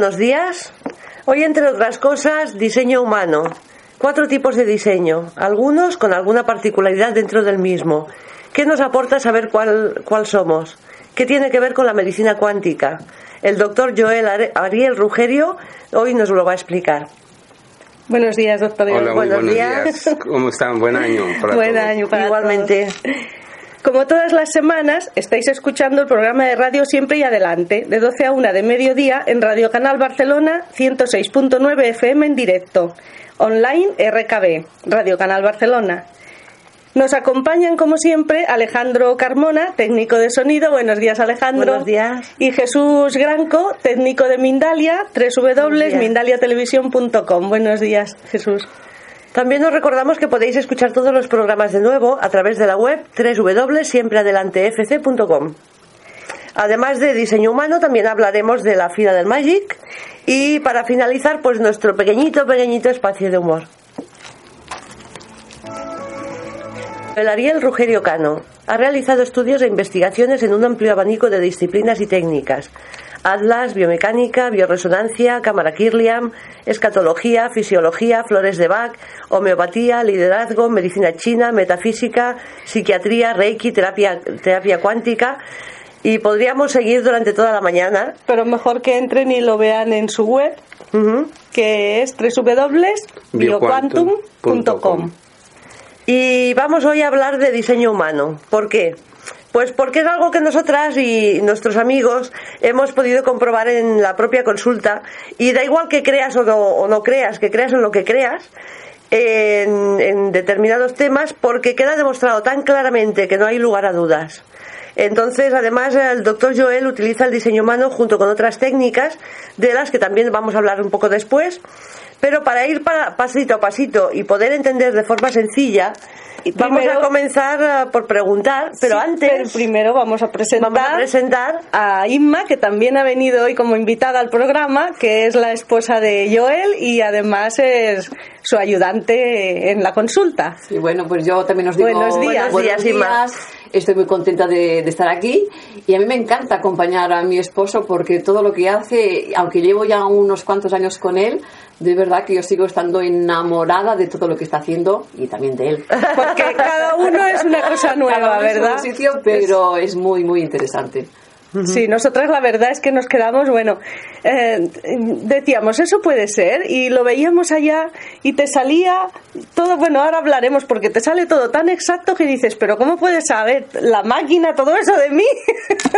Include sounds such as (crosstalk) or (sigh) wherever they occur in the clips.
Buenos días. Hoy, entre otras cosas, diseño humano. Cuatro tipos de diseño, algunos con alguna particularidad dentro del mismo. ¿Qué nos aporta saber cuál, cuál somos? ¿Qué tiene que ver con la medicina cuántica? El doctor Joel Ariel Rugerio hoy nos lo va a explicar. Buenos días, doctor. Hola, muy buenos, días. ¿Cómo están? Buen año para Buen todos. año para Igualmente. todos. Como todas las semanas, estáis escuchando el programa de Radio Siempre y Adelante, de 12 a 1 de mediodía en Radio Canal Barcelona 106.9 FM en directo, online RKB, Radio Canal Barcelona. Nos acompañan, como siempre, Alejandro Carmona, técnico de sonido. Buenos días, Alejandro. Buenos días. Y Jesús Granco, técnico de Mindalia, www.mindaliatelevisión.com. Buenos días, Jesús. También os recordamos que podéis escuchar todos los programas de nuevo a través de la web www.siempreadelantefc.com. Además de diseño humano, también hablaremos de la Fila del Magic y para finalizar, pues nuestro pequeñito, pequeñito espacio de humor. El Ariel Rugerio Cano ha realizado estudios e investigaciones en un amplio abanico de disciplinas y técnicas. Atlas, biomecánica, bioresonancia, cámara Kirliam, escatología, fisiología, flores de Bach, homeopatía, liderazgo, medicina china, metafísica, psiquiatría, reiki, terapia, terapia cuántica. Y podríamos seguir durante toda la mañana. Pero mejor que entren y lo vean en su web, Ujú. que es www.bioquantum.com. Y vamos hoy a hablar de diseño humano. ¿Por qué? Pues porque es algo que nosotras y nuestros amigos hemos podido comprobar en la propia consulta y da igual que creas o no, o no creas, que creas en lo que creas, en, determinados temas, porque queda demostrado tan claramente que no hay lugar a dudas. Entonces, además, el doctor Joel utiliza el diseño humano junto con otras técnicas, de las que también vamos a hablar un poco después. Pero para ir para- pasito a pasito y poder entender de forma sencilla, vamos primero- a comenzar eh, por preguntar, pero Sí, antes pero primero vamos a presentar, vamos a presentar a Inma, que también ha venido hoy como invitada al programa, que es la esposa de Joel y además es su ayudante en la consulta. Y bueno, pues yo también os digo Buenos días. Buenos días, Inma. Estoy muy contenta de, de estar aquí y a mí me encanta acompañar a mi esposo porque todo lo que hace, aunque llevo ya unos cuantos años con él, de verdad que yo sigo estando enamorada de todo lo que está haciendo y también de él. (laughs) Porque cada uno es una cosa nueva, Cada uno ¿verdad? sitio, pero es muy, muy interesante. Sí, nosotras la verdad es que nos quedamos, bueno, eh, decíamos, eso puede ser, y lo veíamos allá y te salía todo, bueno, ahora hablaremos porque te sale todo tan exacto que dices, pero ¿cómo puedes saber la máquina todo eso de mí? (laughs)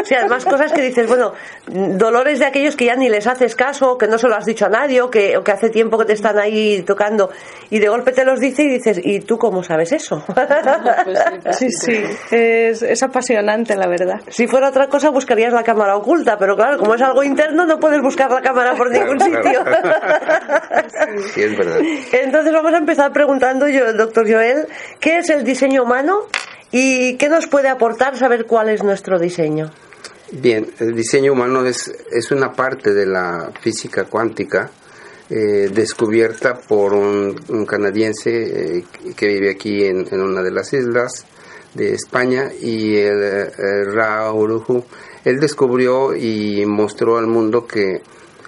O sea, además cosas que dices, bueno, dolores de aquellos que ya ni les haces caso, que no se lo has dicho a nadie, o que, o que hace tiempo que te están ahí tocando, y de golpe te los dice y dices, ¿y tú cómo sabes eso? Pues (laughs) Sí, sí, es, es apasionante, la verdad. si fuera otra cosa buscarías la cámara oculta, pero claro, como es algo interno no puedes buscar la cámara por ningún Claro, sitio. claro. (laughs) Sí, es verdad. Entonces vamos a empezar preguntando yo, doctor Joel, ¿qué es el diseño humano y qué nos puede aportar saber cuál es nuestro diseño? Bien, el diseño humano es, es una parte de la física cuántica eh, descubierta por un, un canadiense eh, que vive aquí en, en una de las islas de España y el, eh, Ra Uruhu. Él descubrió y mostró al mundo que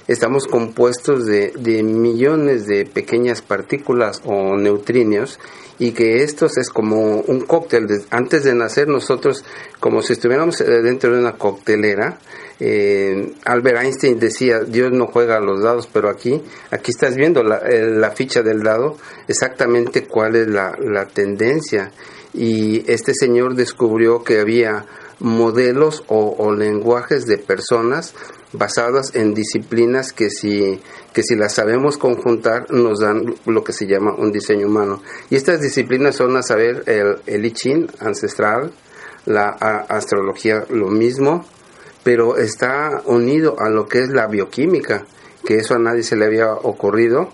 estamos compuestos de, de millones de pequeñas partículas o neutrinos y que estos es como un cóctel. Antes de nacer nosotros, como si estuviéramos eh, dentro de una coctelera, eh, Albert Einstein decía, Dios no juega a los dados, pero aquí, aquí estás viendo la, eh, la ficha del dado, exactamente cuál es la, la tendencia. Y este señor descubrió que había modelos o, lenguajes de personas basadas en disciplinas que si, que si las sabemos conjuntar nos dan lo que se llama un diseño humano. Y estas disciplinas son a saber el, el I ancestral, la astrología lo mismo, pero está unido a lo que es la bioquímica, que eso a nadie se le había ocurrido.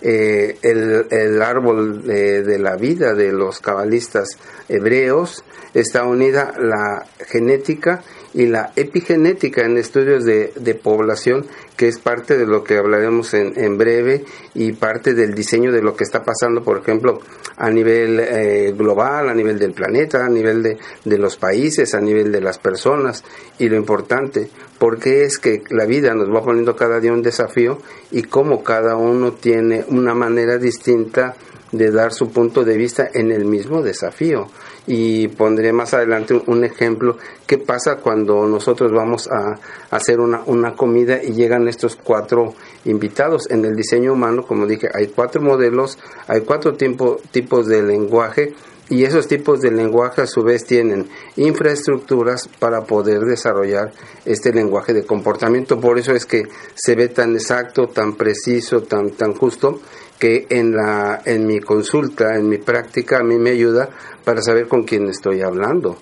Eh, el, el, árbol de, de, la vida de los cabalistas hebreos está unida la genética y la epigenética en estudios de, de, población, que es parte de lo que hablaremos en, en, breve y parte del diseño de lo que está pasando, por ejemplo, a nivel eh, global, a nivel del planeta, a nivel de, de, los países, a nivel de las personas. Y lo importante, porque es que la vida nos va poniendo cada día un desafío y cómo cada uno tiene una manera distinta de dar su punto de vista en el mismo desafío y pondré más adelante un ejemplo qué pasa cuando nosotros vamos a, hacer una, una comida y llegan estos cuatro invitados en el diseño humano como dije hay cuatro modelos hay cuatro tipo, tipos de lenguaje y esos tipos de lenguaje a su vez tienen infraestructuras para poder desarrollar este lenguaje de comportamiento. Por eso es que se ve tan exacto, tan preciso, tan, tan justo que en, la, en mi consulta, en mi práctica, a mí me ayuda para saber con quién estoy hablando.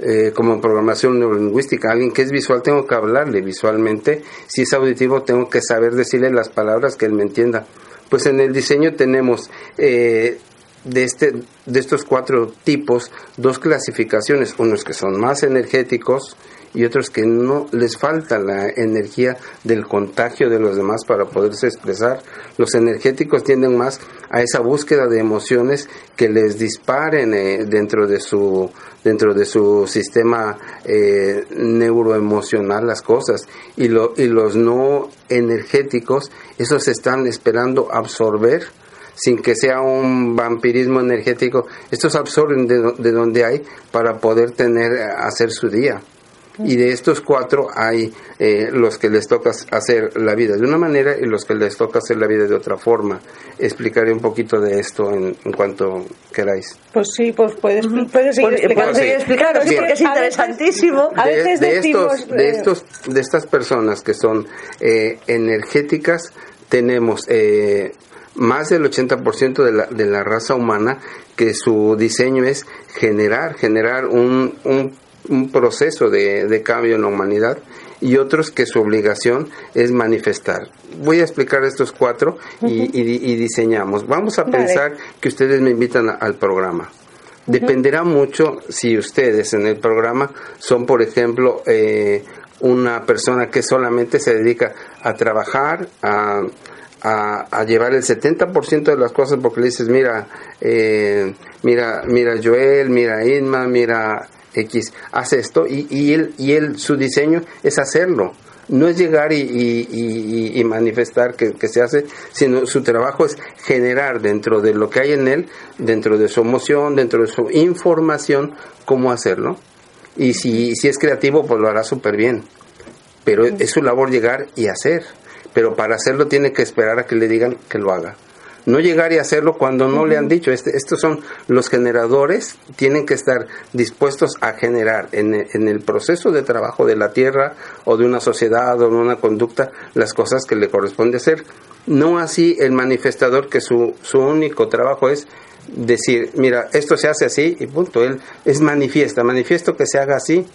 Eh, como programación neurolingüística, alguien que es visual tengo que hablarle visualmente, si es auditivo tengo que saber decirle las palabras que él me entienda. Pues en el diseño tenemos eh, de, este, de estos cuatro tipos dos clasificaciones, unos que son más energéticos, y otros que no les falta la energía del contagio de los demás para poderse expresar. Los energéticos tienden más a esa búsqueda de emociones que les disparen eh, dentro de su dentro de su sistema eh, neuroemocional las cosas y, lo, y los no energéticos esos están esperando absorber sin que sea un vampirismo energético estos absorben de, de donde hay para poder tener hacer su día y de estos cuatro hay eh, los que les toca hacer la vida de una manera y los que les toca hacer la vida de otra forma. Explicaré un poquito de esto en, en cuanto queráis. Pues sí, pues puedes, puedes seguir explicando. sí. explicar, sí, porque es interesantísimo. A veces de, de estos, de, estos, de estas personas que son eh, energéticas, tenemos eh, más del 80% de la, de la raza humana que su diseño es generar, generar un, un un proceso de, de, cambio en la humanidad y otros que su obligación es manifestar. Voy a explicar estos cuatro y, uh -huh. y, y diseñamos. Vamos a vale. pensar que ustedes me invitan a, al programa. Dependerá uh -huh. mucho si ustedes en el programa son, por ejemplo, eh, una persona que solamente se dedica a trabajar, a, a, a, llevar el 70% de las cosas porque le dices, mira, eh, mira, mira Joel, mira Inma, mira X hace esto y, y, él, y él, su diseño es hacerlo. No es llegar y, y, y manifestar que, que, se hace, sino su trabajo es generar dentro de lo que hay en él, dentro de su emoción, dentro de su información, cómo hacerlo. Y si, si es creativo, pues lo hará súper bien. Pero es su labor llegar y hacer. Pero para hacerlo tiene que esperar a que le digan que lo haga no llegar y hacerlo cuando no uh -huh. le han dicho. Este, estos son los generadores, tienen que estar dispuestos a generar en, en, el proceso de trabajo de la tierra o de una sociedad o de una conducta las cosas que le corresponde hacer. No así el manifestador que su, su único trabajo es decir, mira, esto se hace así y punto. Él es manifiesta, manifiesto que se haga así.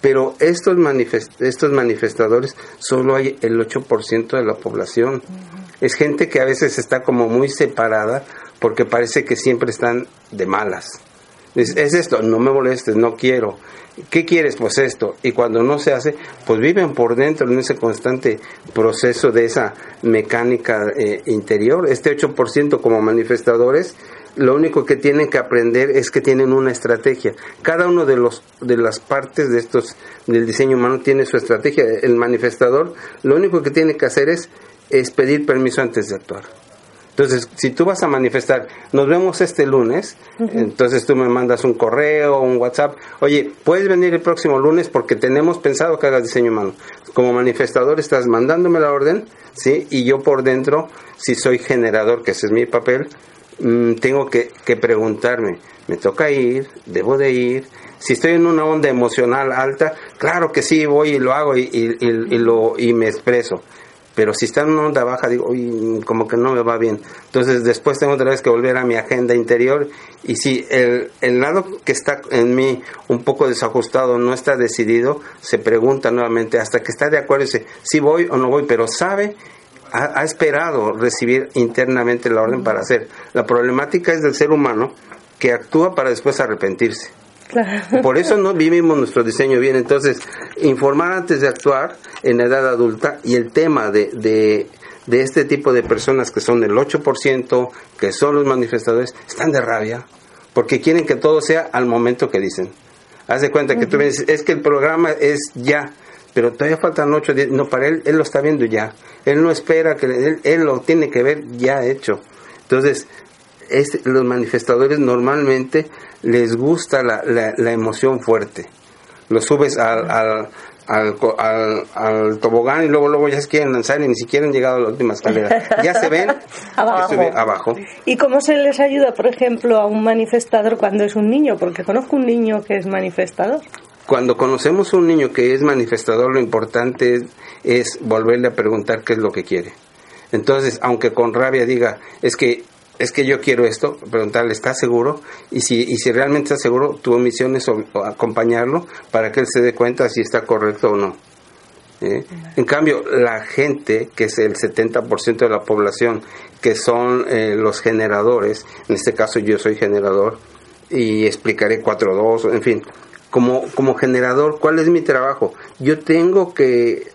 Pero estos, manifest estos manifestadores solo hay el 8% de la población. Uh -huh es gente que a veces está como muy separada porque parece que siempre están de malas. Es, es esto, no me molestes, no quiero. ¿Qué quieres? Pues esto. Y cuando no se hace, pues viven por dentro en ese constante proceso de esa mecánica eh, interior. Este 8% como manifestadores, lo único que tienen que aprender es que tienen una estrategia. Cada uno de los de las partes de estos del diseño humano tiene su estrategia. El manifestador, lo único que tiene que hacer es es pedir permiso antes de actuar. Entonces, si tú vas a manifestar, nos vemos este lunes, entonces tú me mandas un correo, un WhatsApp, oye, puedes venir el próximo lunes porque tenemos pensado que hagas diseño humano. Como manifestador estás mandándome la orden, ¿sí? Y yo por dentro, si soy generador, que ese es mi papel, mm, tengo que, que preguntarme, ¿me toca ir? ¿Debo de ir? Si estoy en una onda emocional alta, claro que sí, voy y lo hago y, y, y, y lo, y me expreso pero si está en una onda baja, digo, uy, como que no me va bien. Entonces después tengo otra vez que volver a mi agenda interior y si el, el lado que está en mí un poco desajustado no está decidido, se pregunta nuevamente hasta que está de acuerdo, dice, si voy o no voy, pero sabe ha, esperado recibir internamente la orden para hacer. La problemática es del ser humano que actúa para después arrepentirse. Claro. Por eso no vivimos nuestro diseño bien. Entonces, informar antes de actuar en la edad adulta y el tema de, de, de este tipo de personas que son el 8%, que son los manifestadores, están de rabia porque quieren que todo sea al momento que dicen. Haz de cuenta que uh -huh. tú me dices, es que el programa es ya, pero todavía faltan 8 días. No, para él, él lo está viendo ya. Él no espera que él, él lo tiene que ver ya hecho. Entonces, es, los manifestadores normalmente les gusta la, la, la emoción fuerte. Lo subes al, al, al, al, al tobogán y luego luego ya se quieren lanzar y ni siquiera han llegado a la última escalera. Ya se ven (laughs) abajo. abajo. ¿Y cómo se les ayuda, por ejemplo, a un manifestador cuando es un niño? Porque conozco un niño que es manifestador. Cuando conocemos un niño que es manifestador, lo importante es, es volverle a preguntar qué es lo que quiere. Entonces, aunque con rabia diga, es que es que yo quiero esto, preguntarle, ¿está seguro? Y si, y si realmente está seguro, tu misión es acompañarlo para que él se dé cuenta si está correcto o no. ¿Eh? En cambio, la gente, que es el 70% de la población, que son eh, los generadores, en este caso yo soy generador, y explicaré 4.2, en fin, como, como generador, ¿cuál es mi trabajo? Yo tengo que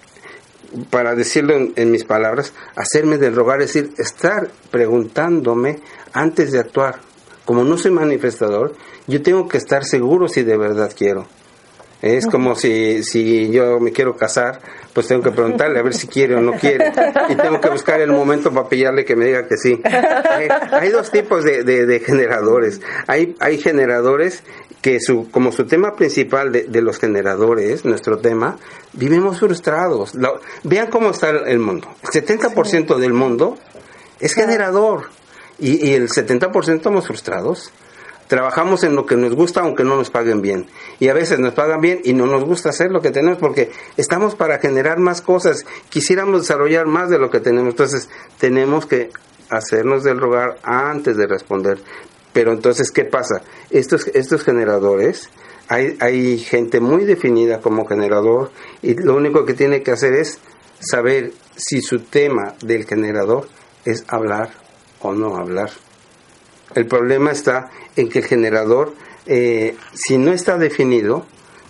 para decirlo en, mis palabras, hacerme del rogar, es decir, estar preguntándome antes de actuar. Como no soy manifestador, yo tengo que estar seguro si de verdad quiero. Es como si, si yo me quiero casar, pues tengo que preguntarle a ver si quiere o no quiere. Y tengo que buscar el momento para pillarle que me diga que sí. Hay, hay dos tipos de, de, de, generadores. Hay, hay generadores que su, como su tema principal de, de los generadores, nuestro tema, vivimos frustrados. Vean cómo está el mundo. El 70% sí. del mundo es generador y, y el 70% estamos frustrados. Trabajamos en lo que nos gusta aunque no nos paguen bien. Y a veces nos pagan bien y no nos gusta hacer lo que tenemos porque estamos para generar más cosas. Quisiéramos desarrollar más de lo que tenemos. Entonces tenemos que hacernos del rogar antes de responder. Pero entonces, ¿qué pasa? Estos, estos generadores, hay, hay gente muy definida como generador y lo único que tiene que hacer es saber si su tema del generador es hablar o no hablar. El problema está en que el generador, eh, si no está definido,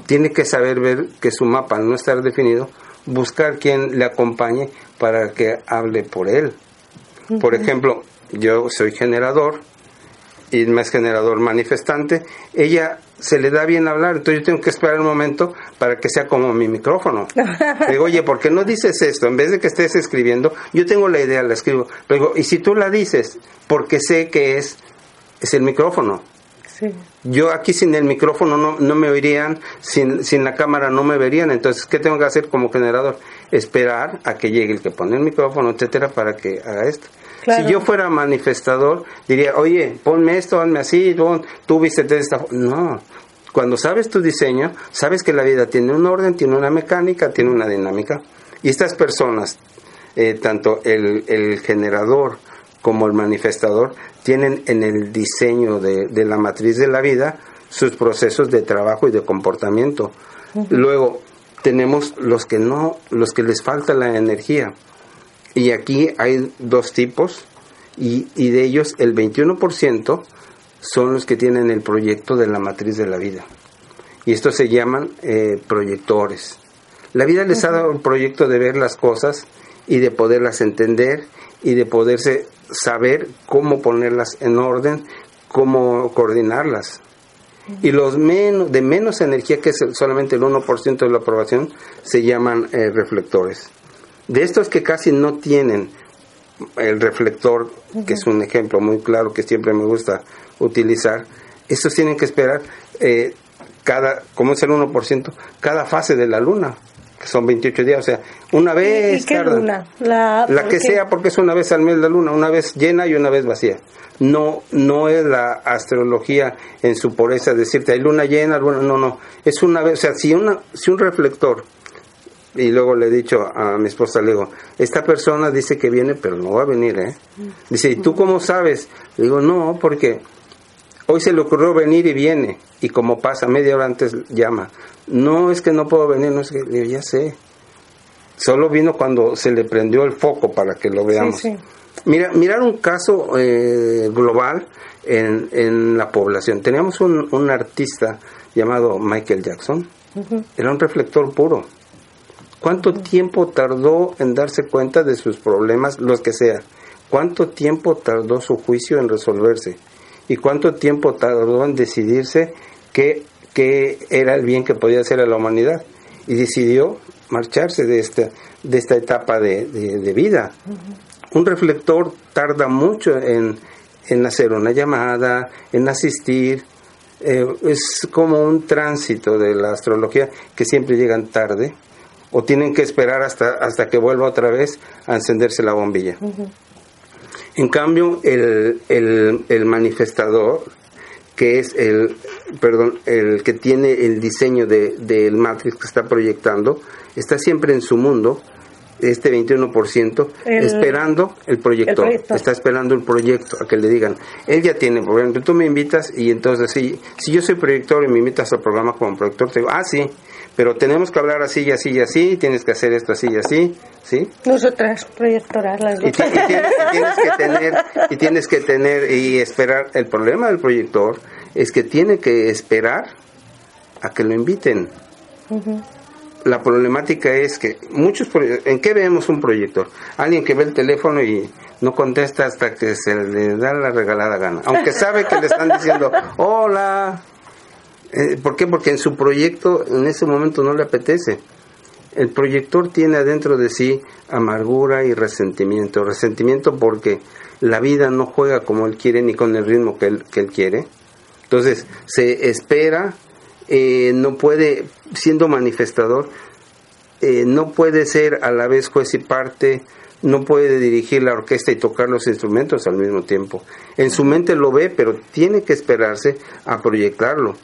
tiene que saber ver que su mapa no está definido, buscar quien le acompañe para que hable por él. Uh -huh. Por ejemplo, yo soy generador, y más generador manifestante, ella se le da bien hablar, entonces yo tengo que esperar un momento para que sea como mi micrófono. (laughs) Le digo, oye, ¿por qué no dices esto? En vez de que estés escribiendo, yo tengo la idea, la escribo. Le digo, y si tú la dices, porque sé que es, es el micrófono. Sí. Yo aquí sin el micrófono no, no me oirían, sin, sin la cámara no me verían, entonces, ¿qué tengo que hacer como generador? Esperar a que llegue el que pone el micrófono, etcétera, para que haga esto. Claro. Si yo fuera manifestador, diría, oye, ponme esto, hazme así, tú viste de esta No. Cuando sabes tu diseño, sabes que la vida tiene un orden, tiene una mecánica, tiene una dinámica. Y estas personas, eh, tanto el, el, generador como el manifestador, tienen en el diseño de, de, la matriz de la vida sus procesos de trabajo y de comportamiento. Uh -huh. Luego, tenemos los que no, los que les falta la energía y aquí hay dos tipos y, y de ellos el 21% son los que tienen el proyecto de la matriz de la vida. Y estos se llaman eh, proyectores. La vida les ha dado el proyecto de ver las cosas y de poderlas entender y de poderse saber cómo ponerlas en orden, cómo coordinarlas. Y los menos, de menos energía, que es solamente el 1% de la aprobación, se llaman eh, reflectores. De estos que casi no tienen el reflector, que es un ejemplo muy claro que siempre me gusta utilizar, estos tienen que esperar eh, cada, como es el 1%, cada fase de la luna, que son 28 días, o sea, una vez... ¿Y qué luna? La, la que sea, porque es una vez al mes la luna, una vez llena y una vez vacía. No, no es la astrología en su pureza decirte hay luna llena, luna, no, no, es una vez, o sea, si, una, si un reflector y luego le he dicho a mi esposa, le digo, esta persona dice que viene, pero no va a venir, ¿eh? Dice, ¿y tú cómo sabes? Le digo, no, porque hoy se le ocurrió venir y viene, y como pasa, media hora antes llama. No, es que no puedo venir, no es que, le digo, ya sé. Solo vino cuando se le prendió el foco para que lo veamos. Mira, mirar un caso eh, global en, en, la población. Teníamos un, un artista llamado Michael Jackson. Era un reflector puro ¿Cuánto tiempo tardó en darse cuenta de sus problemas, los que sea? ¿Cuánto tiempo tardó su juicio en resolverse? ¿Y cuánto tiempo tardó en decidirse qué, qué era el bien que podía hacer a la humanidad? Y decidió marcharse de esta, de esta etapa de, de, vida. Un reflector tarda mucho en, en, hacer una llamada, en asistir. Eh, es como un tránsito de la astrología que siempre llegan tarde o tienen que esperar hasta, hasta que vuelva otra vez a encenderse la bombilla. En cambio, el, el, manifestador, que es el, perdón, el que tiene el diseño del de, Matrix que está proyectando, está siempre en su mundo, este 21%, esperando el proyector. Está esperando el proyecto, a que le digan, él ya tiene, por ejemplo, tú me invitas y entonces si, si yo soy proyector y me invitas al programa como proyector, te digo, ah, sí, pero tenemos que hablar así y así y así, tienes que hacer esto así y así, ¿sí? Nosotras proyectoras las dos. Y, tienes, que tener, y tienes que tener y esperar, el problema del proyector es que tiene que esperar a que lo inviten. La problemática es que muchos, ¿en qué vemos un proyector? Alguien que ve el teléfono y no contesta hasta que se le da la regalada gana, aunque sabe que le están diciendo, hola, eh, ¿Por qué? Porque en su proyecto en ese momento no le apetece. El proyector tiene adentro de sí amargura y resentimiento. Resentimiento porque la vida no juega como él quiere ni con el ritmo que él, que él quiere. Entonces se espera, eh, no puede, siendo manifestador, eh, no puede ser a la vez juez y parte, no puede dirigir la orquesta y tocar los instrumentos al mismo tiempo. En su mente lo ve, pero tiene que esperarse a proyectarlo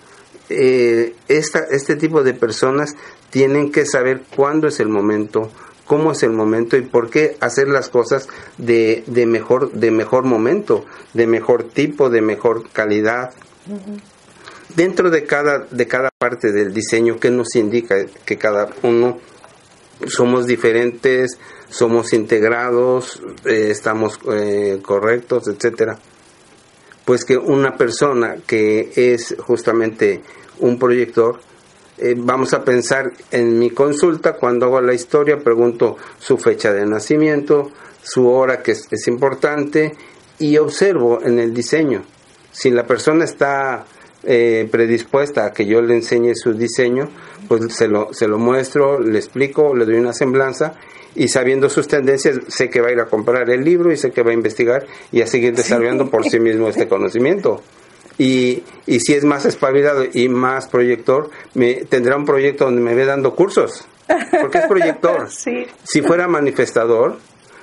eh, esta, este tipo de personas tienen que saber cuándo es el momento, cómo es el momento y por qué hacer las cosas de, de mejor, de mejor momento, de mejor tipo, de mejor calidad. Dentro de cada, de cada parte del diseño, que nos indica que cada uno somos diferentes, somos integrados, eh, estamos eh, correctos, etcétera. Pues que una persona que es justamente un proyector, eh, vamos a pensar en mi consulta, cuando hago la historia, pregunto su fecha de nacimiento, su hora, que es, importante, y observo en el diseño. Si la persona está eh, predispuesta a que yo le enseñe su diseño, pues se lo, se lo muestro, le explico, le doy una semblanza y sabiendo sus tendencias sé que va a ir a comprar el libro y sé que va a investigar y a seguir desarrollando por sí mismo este (laughs) conocimiento. Y, y si es más espabilado y más proyector, me, tendrá un proyecto donde me ve dando cursos, porque es proyector. (laughs) Si fuera manifestador,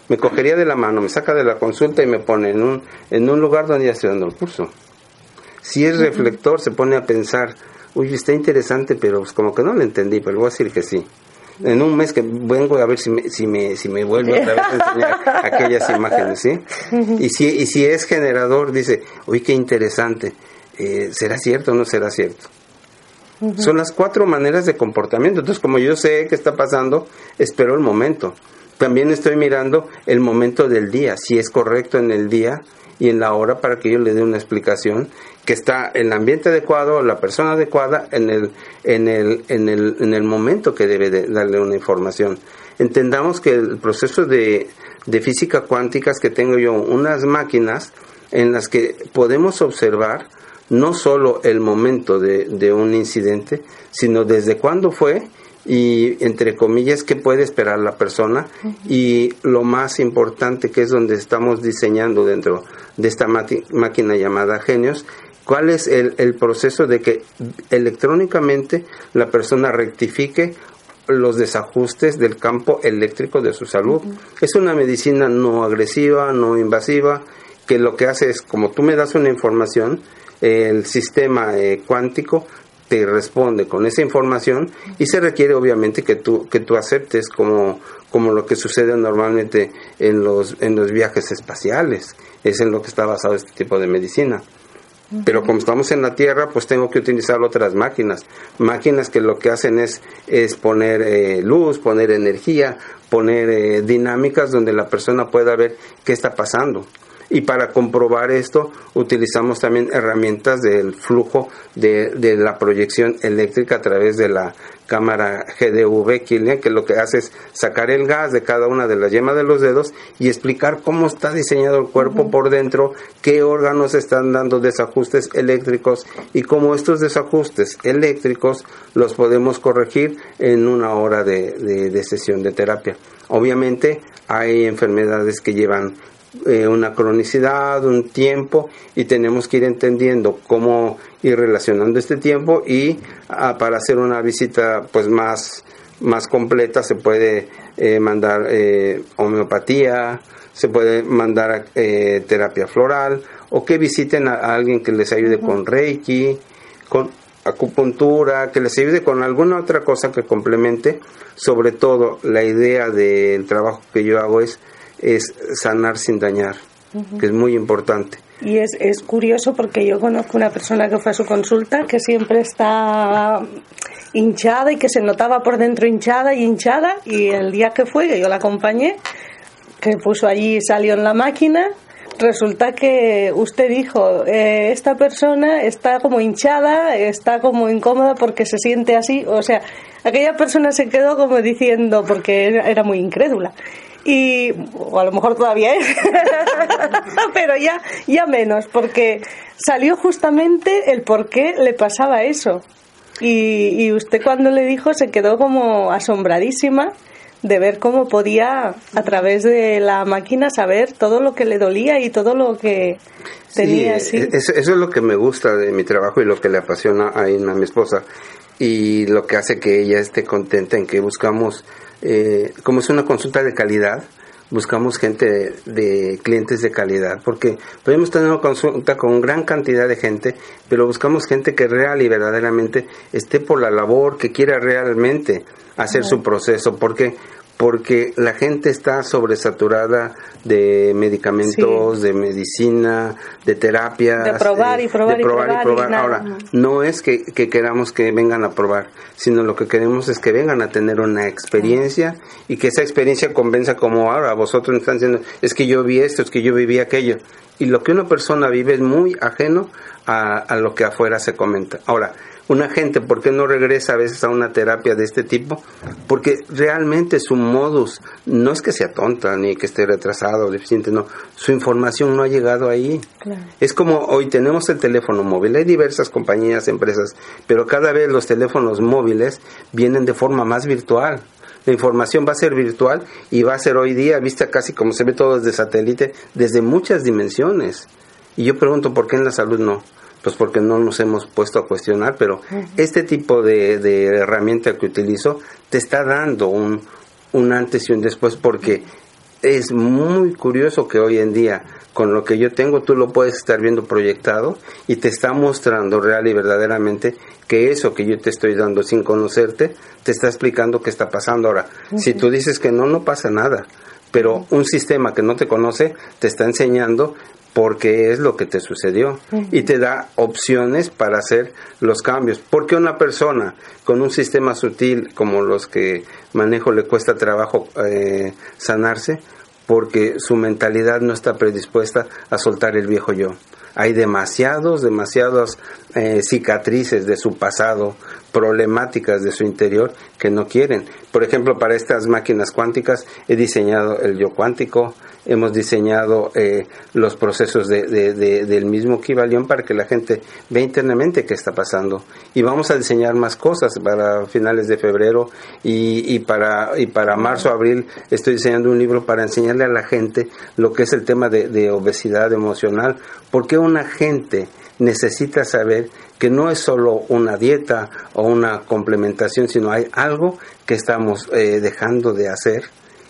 me cogería de la mano, me saca de la consulta y me pone en un, en un lugar donde ya estoy dando el curso. Si es reflector, se pone a pensar, uy, está interesante, pero pues como que no lo entendí, pero voy a decir que sí. En un mes que vengo a ver si me, si me, si me vuelve otra vez a enseñar (laughs) aquellas imágenes, ¿sí? Y si, y si es generador, dice, uy, qué interesante eh, ¿será cierto o no será cierto? Son las cuatro maneras de comportamiento. Entonces, como yo sé qué está pasando, espero el momento. También estoy mirando el momento del día, si es correcto en el día y en la hora para que yo le dé una explicación que está el ambiente adecuado, la persona adecuada en el, en el, en el, en el momento que debe de darle una información. Entendamos que el proceso de, de física cuántica es que tengo yo unas máquinas en las que podemos observar no solo el momento de, de un incidente, sino desde cuándo fue y entre comillas qué puede esperar la persona. Y lo más importante que es donde estamos diseñando dentro de esta máquina llamada genios cuál es el, el, proceso de que electrónicamente la persona rectifique los desajustes del campo eléctrico de su salud. Es una medicina no agresiva, no invasiva, que lo que hace es, como tú me das una información, el sistema eh, cuántico te responde con esa información y se requiere obviamente que tú que tú aceptes como como lo que sucede normalmente en los en los viajes espaciales es en lo que está basado este tipo de medicina pero como estamos en la Tierra, pues tengo que utilizar otras máquinas. Máquinas que lo que hacen es, es poner eh, luz, poner energía, poner eh, dinámicas donde la persona pueda ver qué está pasando. Y para comprobar esto utilizamos también herramientas del flujo de, de la proyección eléctrica a través de la cámara GDV Killian, que lo que hace es sacar el gas de cada una de las yemas de los dedos y explicar cómo está diseñado el cuerpo por dentro, qué órganos están dando desajustes eléctricos y cómo estos desajustes eléctricos los podemos corregir en una hora de, de sesión de terapia. Obviamente hay enfermedades que llevan eh, una cronicidad, un tiempo y tenemos que ir entendiendo cómo ir relacionando este tiempo y ah, para hacer una visita pues más, más completa se puede eh, mandar eh, homeopatía, se puede mandar terapia floral o que visiten a, alguien que les ayude con reiki, con acupuntura, que les ayude con alguna otra cosa que complemente. Sobre todo la idea del trabajo que yo hago es es sanar sin dañar, que es muy importante. Y es, es curioso porque yo conozco una persona que fue a su consulta que siempre está hinchada y que se notaba por dentro hinchada y hinchada y el día que fue, que yo la acompañé, que puso allí, salió en la máquina, resulta que usted dijo, eh, esta persona está como hinchada, está como incómoda porque se siente así, o sea, aquella persona se quedó como diciendo, porque era muy incrédula, y o a lo mejor todavía es, (laughs) pero ya, ya menos, porque salió justamente el por qué le pasaba eso. Y, y usted cuando le dijo se quedó como asombradísima de ver cómo podía a través de la máquina saber todo lo que le dolía y todo lo que tenía. Sí, Eso, es lo que me gusta de mi trabajo y lo que le apasiona a Inma, mi esposa, y lo que hace que ella esté contenta en que buscamos eh, como es una consulta de calidad, buscamos gente de, clientes de calidad, porque podemos tener una consulta con gran cantidad de gente, pero buscamos gente que real y verdaderamente esté por la labor, que quiera realmente hacer su proceso, porque porque la gente está sobresaturada de medicamentos, de medicina, de terapia. De probar y probar, y probar, Ahora, no es que, queramos que vengan a probar, sino lo que queremos es que vengan a tener una experiencia y que esa experiencia convenza como ahora vosotros me están diciendo, es que yo vi esto, es que yo viví aquello. Y lo que una persona vive es muy ajeno a, a lo que afuera se comenta. Ahora, una gente, ¿por qué no regresa a veces a una terapia de este tipo? Porque realmente su modus no es que sea tonta ni que esté retrasado o deficiente, no, su información no ha llegado ahí. Es como hoy tenemos el teléfono móvil, hay diversas compañías, empresas, pero cada vez los teléfonos móviles vienen de forma más virtual. La información va a ser virtual y va a ser hoy día vista casi como se ve todo desde satélite, desde muchas dimensiones. Y yo pregunto, ¿por qué en la salud no? Pues porque no nos hemos puesto a cuestionar, pero este tipo de, de, herramienta que utilizo te está dando un, un antes y un después porque es muy curioso que hoy en día con lo que yo tengo tú lo puedes estar viendo proyectado y te está mostrando real y verdaderamente que eso que yo te estoy dando sin conocerte te está explicando qué está pasando. Ahora. Si tú dices que no, no pasa nada, pero un sistema que no te conoce te está enseñando porque es lo que te sucedió y te da opciones para hacer los cambios. Porque una persona con un sistema sutil como los que manejo le cuesta trabajo eh, sanarse? Porque su mentalidad no está predispuesta a soltar el viejo yo. Hay demasiados, demasiadas eh, cicatrices de su pasado, problemáticas de su interior que no quieren. Por ejemplo, para estas máquinas cuánticas he diseñado el yo cuántico, hemos diseñado eh, los procesos de, del mismo Kibalión para que la gente vea internamente qué está pasando. Y vamos a diseñar más cosas para finales de febrero y, para, marzo, abril estoy diseñando un libro para enseñarle a la gente lo que es el tema de, obesidad emocional, porque una gente necesita saber que no es solo una dieta o una complementación, sino hay algo que estamos eh, dejando de hacer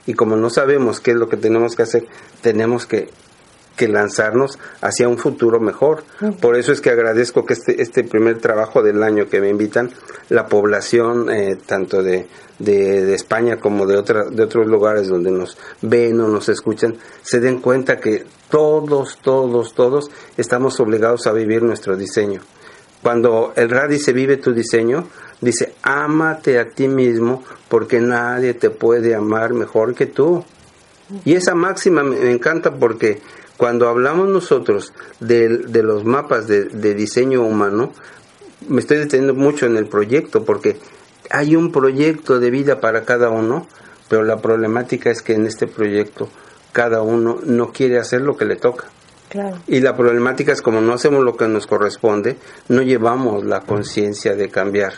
y como no sabemos qué es lo que tenemos que hacer, tenemos que, lanzarnos hacia un futuro mejor. Por eso es que agradezco que este, este primer trabajo del año que me invitan, la población eh, tanto de, de, España como de, otra, de otros lugares donde nos ven o nos escuchan, se den cuenta que todos, todos, todos estamos obligados a vivir nuestro diseño. Cuando el RA dice vive tu diseño, dice ámate a ti mismo porque nadie te puede amar mejor que tú. Y esa máxima me encanta porque cuando hablamos nosotros de, los mapas de, diseño humano, me estoy deteniendo mucho en el proyecto porque hay un proyecto de vida para cada uno, pero la problemática es que en este proyecto cada uno no quiere hacer lo que le toca. Y la problemática es como no hacemos lo que nos corresponde, no llevamos la conciencia de cambiar.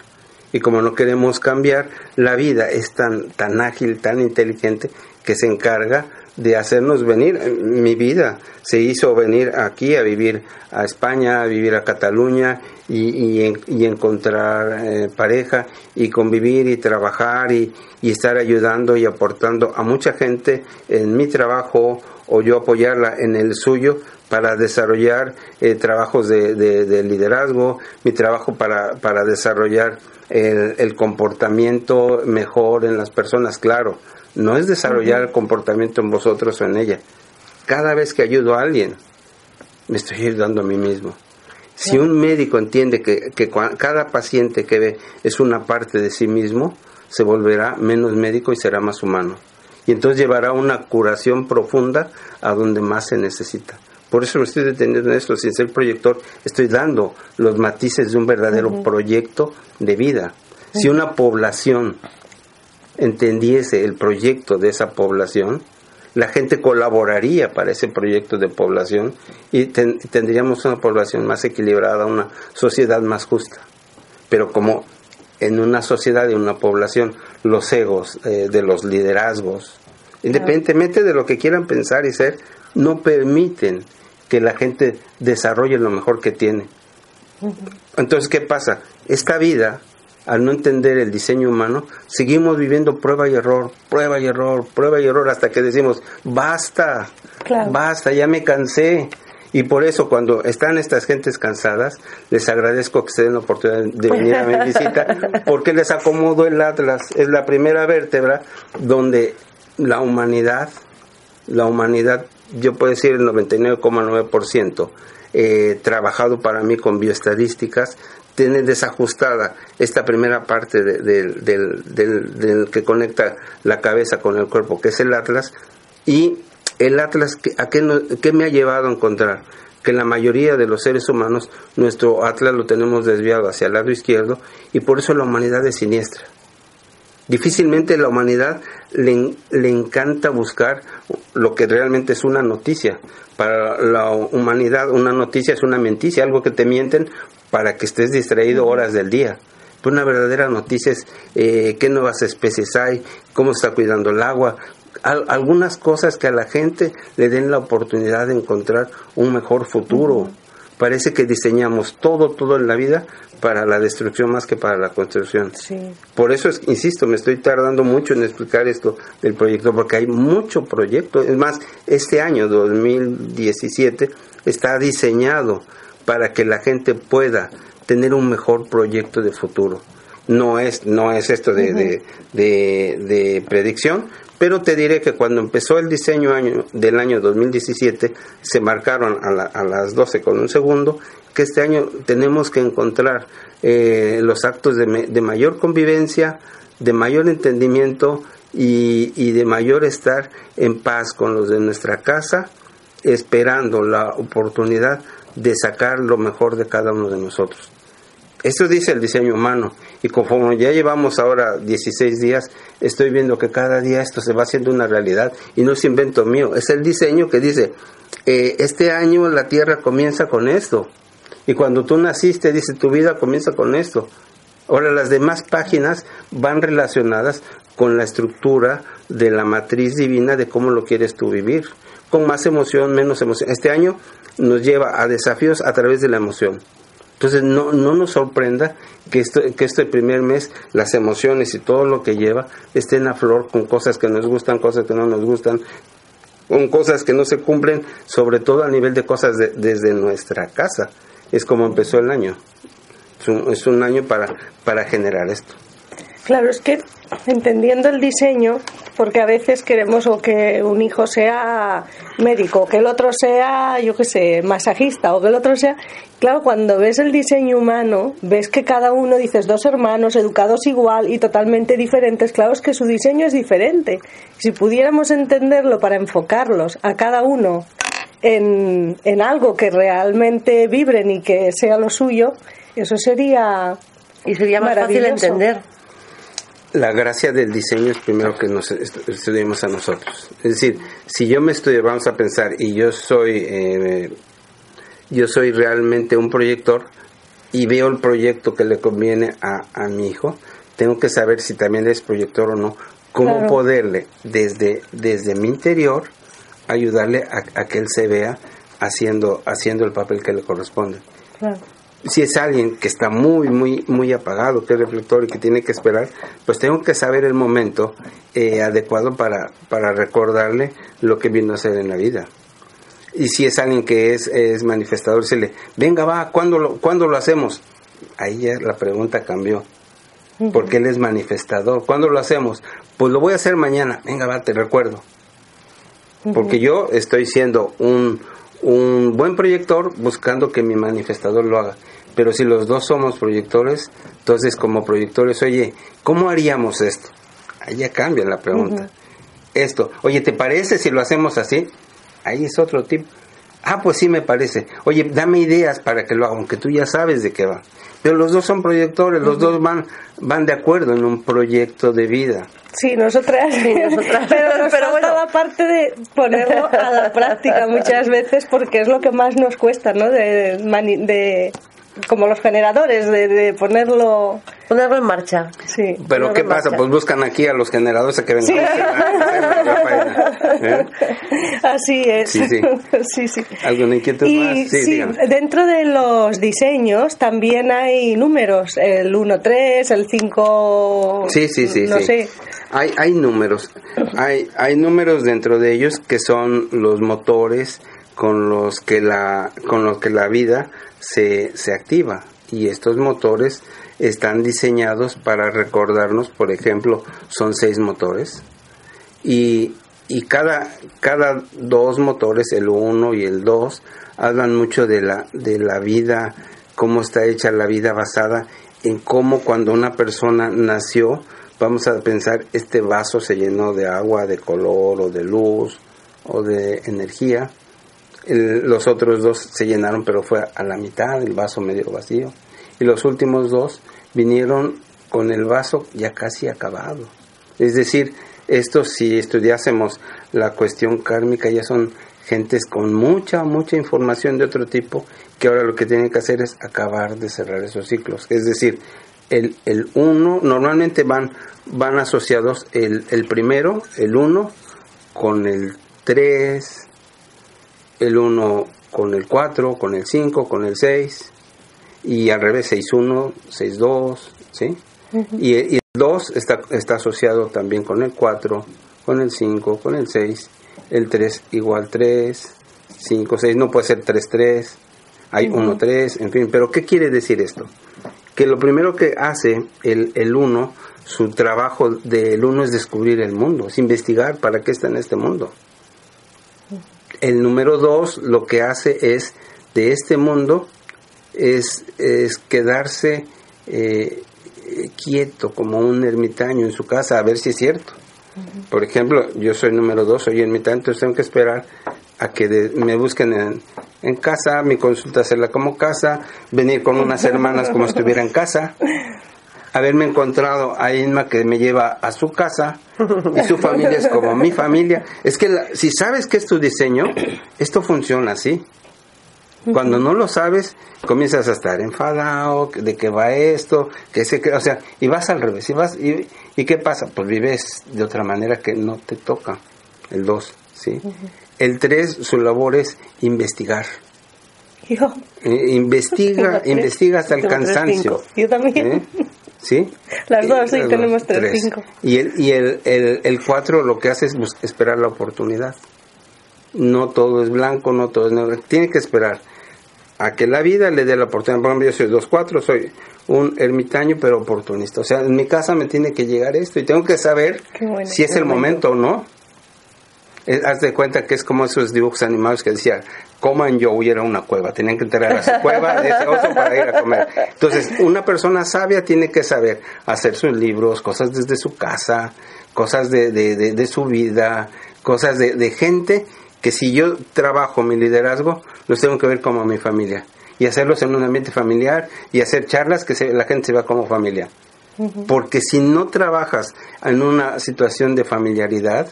Y como no queremos cambiar, la vida es tan, tan ágil, tan inteligente, que se encarga de hacernos venir. Mi vida se hizo venir aquí a vivir a España, a vivir a Cataluña y, y, encontrar eh, pareja y convivir y trabajar y, y estar ayudando y aportando a mucha gente en mi trabajo o yo apoyarla en el suyo para desarrollar eh, trabajos de, liderazgo, mi trabajo para, para desarrollar el, comportamiento mejor en las personas, claro, no es desarrollar el comportamiento en vosotros o en ella. Cada vez que ayudo a alguien, me estoy ayudando a mí mismo. Si un médico entiende que, que cada paciente que ve es una parte de sí mismo, se volverá menos médico y será más humano. Y entonces llevará una curación profunda a donde más se necesita. Por eso me estoy deteniendo en esto, sin ser proyector, estoy dando los matices de un verdadero proyecto de vida. Si una población entendiese el proyecto de esa población, la gente colaboraría para ese proyecto de población y tendríamos una población más equilibrada, una sociedad más justa. Pero como en una sociedad y una población los egos eh, de los liderazgos, independientemente de lo que quieran pensar y ser, no permiten que la gente desarrolle lo mejor que tiene. Entonces, ¿qué pasa? Esta vida, al no entender el diseño humano, seguimos viviendo prueba y error, prueba y error, prueba y error, hasta que decimos, basta, basta, ya me cansé. Y por eso cuando están estas gentes cansadas, les agradezco que se den la oportunidad de (laughs) venir a mi visita, porque les acomodo el Atlas. Es la primera vértebra donde la humanidad, la humanidad yo puedo decir el 99,9%, eh, trabajado para mí con bioestadísticas, tiene desajustada esta primera parte del, que conecta la cabeza con el cuerpo, que es el Atlas, y el Atlas, ¿a qué, qué me ha llevado a encontrar? que la mayoría de los seres humanos nuestro atlas lo tenemos desviado hacia el lado izquierdo y por eso la humanidad es siniestra. Difícilmente la humanidad le, le, encanta buscar lo que realmente es una noticia. Para la humanidad una noticia es una menticia, algo que te mienten para que estés distraído horas del día. Pero una verdadera noticia es eh, qué nuevas especies hay, cómo está cuidando el agua, algunas cosas que a la gente le den la oportunidad de encontrar un mejor futuro. Parece que diseñamos todo, todo en la vida para la destrucción más que para la construcción. Por eso, es, insisto, me estoy tardando mucho en explicar esto del proyecto, porque hay mucho proyecto. Es más, este año 2017 está diseñado para que la gente pueda tener un mejor proyecto de futuro. No es, no es esto de, de, de predicción, Pero te diré que cuando empezó el diseño año, del año 2017, se marcaron a, las 12 con un segundo, que este año tenemos que encontrar eh, los actos de, mayor convivencia, de mayor entendimiento y de mayor estar en paz con los de nuestra casa, esperando la oportunidad de sacar lo mejor de cada uno de nosotros. Eso dice el diseño humano. Y conforme ya llevamos ahora 16 días, estoy viendo que cada día esto se va haciendo una realidad y no es invento mío, es el diseño que dice, eh, este año la Tierra comienza con esto. Y cuando tú naciste, dice, tu vida comienza con esto. Ahora las demás páginas van relacionadas con la estructura de la matriz divina de cómo lo quieres tú vivir. Con más emoción, menos emoción. Este año nos lleva a desafíos a través de la emoción. Entonces no, no nos sorprenda que, esto, que este primer mes las emociones y todo lo que lleva estén a flor con cosas que nos gustan, cosas que no nos gustan, con cosas que no se cumplen, sobre todo a nivel de cosas desde nuestra casa. Es como empezó el año. Es un, es un año para, para generar esto. Claro, es que entendiendo el diseño, porque a veces queremos o que un hijo sea médico, que el otro sea, yo qué sé, masajista, o que el otro sea... Claro, cuando ves el diseño humano, ves que cada uno, dices, dos hermanos educados igual y totalmente diferentes, claro, es que su diseño es diferente. Si pudiéramos entenderlo para enfocarlos a cada uno en, en algo que realmente vibren y que sea lo suyo, eso sería... Y sería más fácil entender la gracia del diseño es primero que nos estudiemos a nosotros. Es decir, si yo me estudio, vamos a pensar, y yo soy, eh, yo soy realmente un proyector y veo el proyecto que le conviene a, a mi hijo, tengo que saber si también es proyector o no, cómo poderle desde, desde mi interior ayudarle a, a, que él se vea haciendo, haciendo el papel que le corresponde. Claro si es alguien que está muy, muy, muy apagado, que es reflector y que tiene que esperar, pues tengo que saber el momento eh, adecuado para, para recordarle lo que vino a hacer en la vida. Y si es alguien que es, es manifestador, le venga, va, ¿cuándo lo, ¿cuándo lo hacemos? Ahí ya la pregunta cambió. Porque él es manifestador. ¿Cuándo lo hacemos? Pues lo voy a hacer mañana. Venga, va, te recuerdo. Porque yo estoy siendo un, un buen proyector buscando que mi manifestador lo haga. Pero si los dos somos proyectores, entonces como proyectores, oye, ¿cómo haríamos esto? Ahí ya cambia la pregunta. Esto, oye, ¿te parece si lo hacemos así? Ahí es otro tipo. Ah, pues sí me parece. Oye, dame ideas para que lo haga, aunque tú ya sabes de qué va. Pero los dos son proyectores, los dos van, van de acuerdo en un proyecto de vida. Sí, nosotras, sí, nosotras. (laughs) pero nos pero bueno. parte de ponerlo a la práctica muchas veces porque es lo que más nos cuesta, ¿no? De, de como los generadores, de, ponerlo ponerlo en marcha. Sí. Pero ¿qué pasa? Pues buscan aquí a los generadores a que vengan. ¿Eh? Así es. Sí, sí. sí, sí. ¿Alguna inquietud más? Sí, dentro de los diseños también hay números, el 1-3, el 5... Sí, sí, sí. No sí. sé. Hay, hay números. Hay, hay números dentro de ellos que son los motores con los que la, con los que la vida se, se activa. Y estos motores están diseñados para recordarnos, por ejemplo, son seis motores. Y, y cada, cada dos motores, el uno y el dos, hablan mucho de la, de la vida, cómo está hecha la vida basada en cómo cuando una persona nació, vamos a pensar, este vaso se llenó de agua, de color o de luz o de energía, los otros dos se llenaron, pero fue a la mitad, el vaso medio vacío. Y los últimos dos vinieron con el vaso ya casi acabado. Es decir, esto si estudiásemos la cuestión kármica ya son gentes con mucha, mucha información de otro tipo que ahora lo que tienen que hacer es acabar de cerrar esos ciclos. Es decir, el, el uno, normalmente van, van asociados el, el primero, el uno, con el tres, el 1 con el 4, con el 5, con el 6 y al revés 6-1, 6-2, ¿sí? y, y, el 2 está, está asociado también con el 4, con el 5, con el 6, el 3 igual 3, 5, 6, no puede ser 3, 3, hay 1, 3, en fin, pero ¿qué quiere decir esto? que lo primero que hace el, el uno, su trabajo del uno es descubrir el mundo, es investigar para qué está en este mundo. El número dos lo que hace es de este mundo es, es quedarse eh, quieto como un ermitaño en su casa a ver si es cierto. Por ejemplo, yo soy número dos, soy ermitaño, entonces tengo que esperar a que me busquen en, en, casa, mi consulta hacerla como casa, venir con unas hermanas como si estuviera en casa, (laughs) haberme encontrado a Inma que me lleva a su casa y su familia es como mi familia. Es que si sabes que es tu diseño, esto funciona así. Cuando no lo sabes, comienzas a estar enfadado de que va esto, que se o sea, y vas al revés, y vas y, y qué pasa? Pues vives de otra manera que no te toca. El 2, ¿sí? El 3 su labor es investigar. Yo. Eh, investiga, (laughs) investiga hasta el cansancio. Yo también. ¿Eh? ¿Sí? Las dos, sí, tenemos tres, cinco. Y el, y el, el, el cuatro lo que hace es esperar la oportunidad. No todo es blanco, no todo es negro. Tiene que esperar a que la vida le dé la oportunidad. Por ejemplo, yo soy dos cuatro, soy un ermitaño pero oportunista. O sea, en mi casa me tiene que llegar esto y tengo que saber bueno, si es el momento o no. Eh, haz de cuenta que es como esos dibujos animados que decían, coman yo y era una cueva, tenían que entrar a su (laughs) cueva de ese oso para ir a comer. Entonces, una persona sabia tiene que saber hacer sus libros, cosas desde su casa, cosas de, de, de, de su vida, cosas de, de gente que si yo trabajo mi liderazgo, los tengo que ver como mi familia y hacerlos en un ambiente familiar y hacer charlas que se, la gente se vea como familia. Uh -huh. Porque si no trabajas en una situación de familiaridad,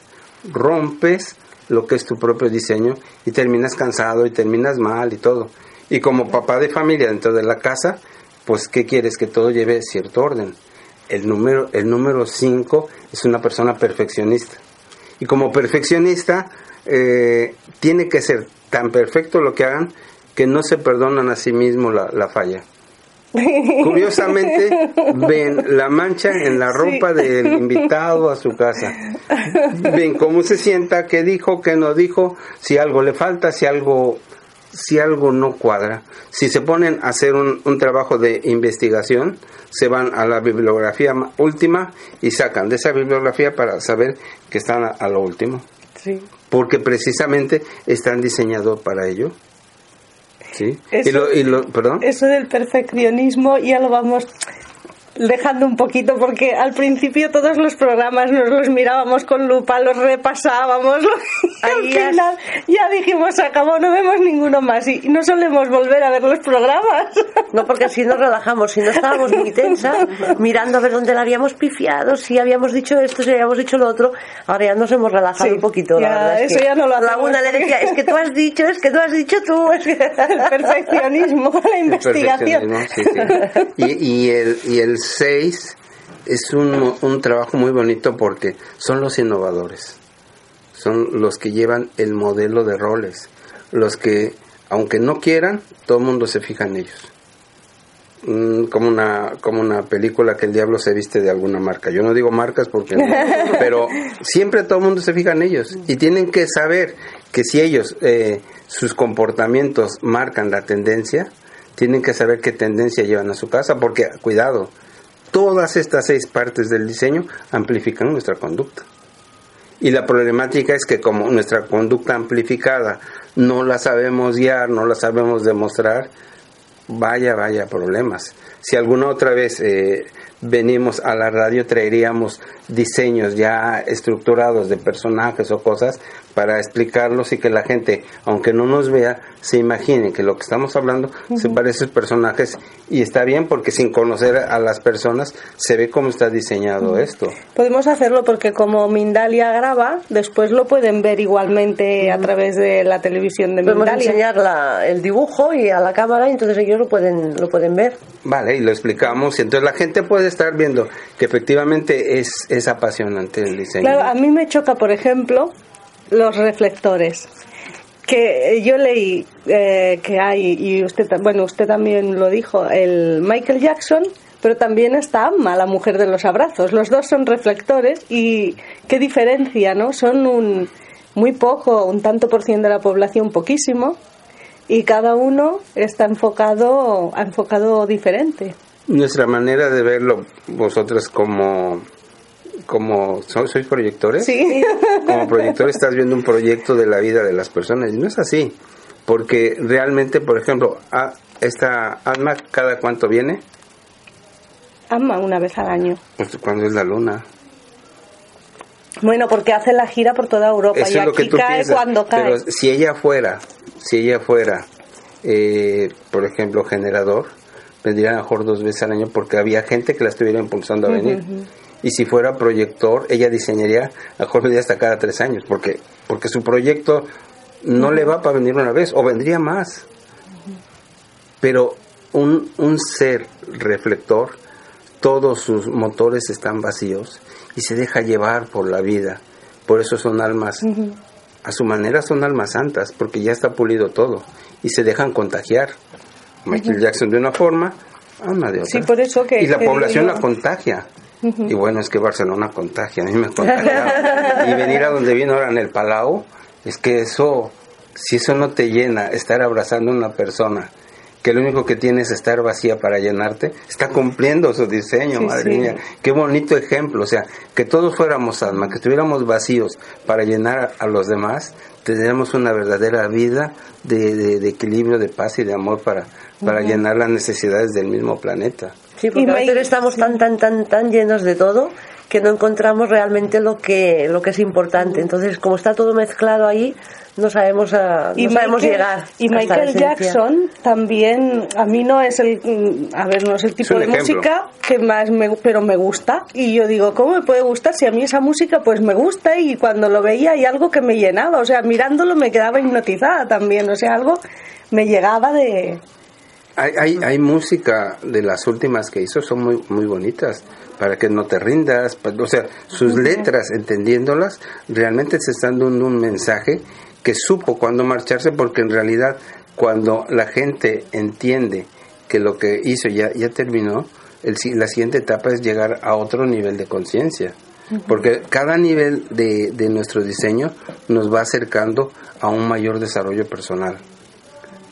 rompes lo que es tu propio diseño y terminas cansado y terminas mal y todo. Y como papá de familia dentro de la casa, pues ¿qué quieres? Que todo lleve cierto orden. El número el número 5 es una persona perfeccionista. Y como perfeccionista eh, tiene que ser tan perfecto lo que hagan que no se perdonan a sí mismo la, la falla. Curiosamente ven la mancha en la ropa sí. del invitado a su casa. Ven cómo se sienta, qué dijo, qué no dijo, si algo le falta, si algo si algo no cuadra. Si se ponen a hacer un, un trabajo de investigación, se van a la bibliografía última y sacan de esa bibliografía para saber que están a, a lo último. Sí. Porque precisamente están diseñados para ello. Sí. Eso, y lo, y lo, ¿perdón? eso del perfeccionismo ya lo vamos dejando un poquito porque al principio todos los programas nos los mirábamos con lupa, los repasábamos (laughs) y al final ya dijimos se acabó, no vemos ninguno más y no solemos volver a ver los programas. (laughs) No, porque así nos relajamos, si no estábamos muy tensa mirando a ver dónde la habíamos pifiado, si habíamos dicho esto, si habíamos dicho lo otro, ahora ya nos hemos relajado Sí, un poquito. ya, la verdad es eso que ya no lo La hacemos una le decía, es que tú has dicho, es que tú has dicho tú, es que... El perfeccionismo, la El investigación. perfeccionismo, sí, sí. Y, y el, y el 6 es un, un trabajo muy bonito porque son los innovadores, son los que llevan el modelo de roles, los que, aunque no quieran, todo el mundo se fija en ellos. Mm, Como una, como una película que el diablo se viste de alguna marca. Yo no digo marcas porque no, (laughs) pero siempre todo el mundo se fija en ellos y tienen que saber que si ellos, eh, sus comportamientos marcan la tendencia, tienen que saber qué tendencia llevan a su casa porque, cuidado, todas estas seis partes del diseño amplifican nuestra conducta. Y la problemática es que como nuestra conducta amplificada no la sabemos guiar, no la sabemos demostrar, vaya, vaya problemas. Si alguna otra vez eh, venimos a la radio, traeríamos diseños ya estructurados de personajes o cosas para explicarlos y que la gente, aunque no nos vea, se imagine que lo que estamos hablando se parece a esos personajes y está bien porque sin conocer a las personas se ve cómo está diseñado esto. Podemos hacerlo porque como Mindalia graba, después lo pueden ver igualmente a través de la televisión de Podemos Mindalia. enseñar la- el dibujo y a la cámara y entonces ellos lo pueden, lo pueden ver. Vale, y lo explicamos y entonces la gente puede estar viendo que efectivamente es, es apasionante el diseño. Claro, a mí me choca, por ejemplo, los reflectores. Que yo leí eh, que hay, y usted, bueno, usted también lo dijo, el Michael Jackson, pero también está Amma, la mujer de los abrazos. Los dos son reflectores y qué diferencia, ¿no? Son un muy poco, un tanto por ciento de la población, poquísimo, y cada uno está enfocado, enfocado diferente. Nuestra manera de verlo, vosotros como como sois proyectores, Sí. como proyector estás viendo un proyecto de la vida de las personas y no es así, porque realmente, por ejemplo, a- esta alma cada cuánto viene, Ama una vez al año. pues cuando es la luna. Bueno, porque hace la gira por toda Europa Eso y es lo que aquí tú cae piensas. cuando cae. Pero si ella fuera, si ella fuera, eh, por ejemplo, generador, vendría a lo mejor dos veces al año porque había gente que la estuviera impulsando a venir. Y si fuera proyector, ella diseñaría, a mejor vendría hasta cada tres años, porque, porque su proyecto no le va para venir una vez, o vendría más. Pero un, un ser reflector, todos sus motores están vacíos y se deja llevar por la vida. Por eso son almas, a su manera son almas santas, porque ya está pulido todo y se dejan contagiar. Michael Jackson de una forma, Ana de otra. Sí, por eso que- y la que población la contagia. Y bueno, es que Barcelona contagia, a mí me contagia. (laughs) y venir a donde vino ahora en el Palau, es que eso, si eso no te llena, estar abrazando a una persona que lo único que tiene es estar vacía para llenarte, está cumpliendo su diseño, Sí, madre sí. mía. Qué bonito ejemplo, o sea, que todos fuéramos alma, que estuviéramos vacíos para llenar a, a los demás, tendríamos una verdadera vida de, de- de equilibrio, de paz y de amor para, para llenar las necesidades del mismo planeta. Sí, porque Y a me- estamos tan, tan, tan, tan llenos de todo que no encontramos realmente lo que, lo que es importante. Entonces, como está todo mezclado ahí, no sabemos, ah, no sabemos Michael- llegar. Y Michael. Jackson también, a mí no es el, a ver, no es el tipo de ejemplo. música que más me, pero me gusta. Y yo digo, ¿cómo me puede gustar si a mí esa música pues me gusta y cuando lo veía hay algo que me llenaba, o sea, mirándolo me quedaba hipnotizada también, o sea, algo me llegaba de... Hay, hay, hay música de las últimas que hizo, son muy, muy bonitas, para que no te rindas, o sea, sus letras, entendiéndolas, realmente se están dando un mensaje que supo cuándo marcharse, porque en realidad cuando la gente entiende que lo que hizo ya, ya terminó, el, si- la siguiente etapa es llegar a otro nivel de conciencia. Porque cada nivel de, de nuestro diseño nos va acercando a un mayor desarrollo personal.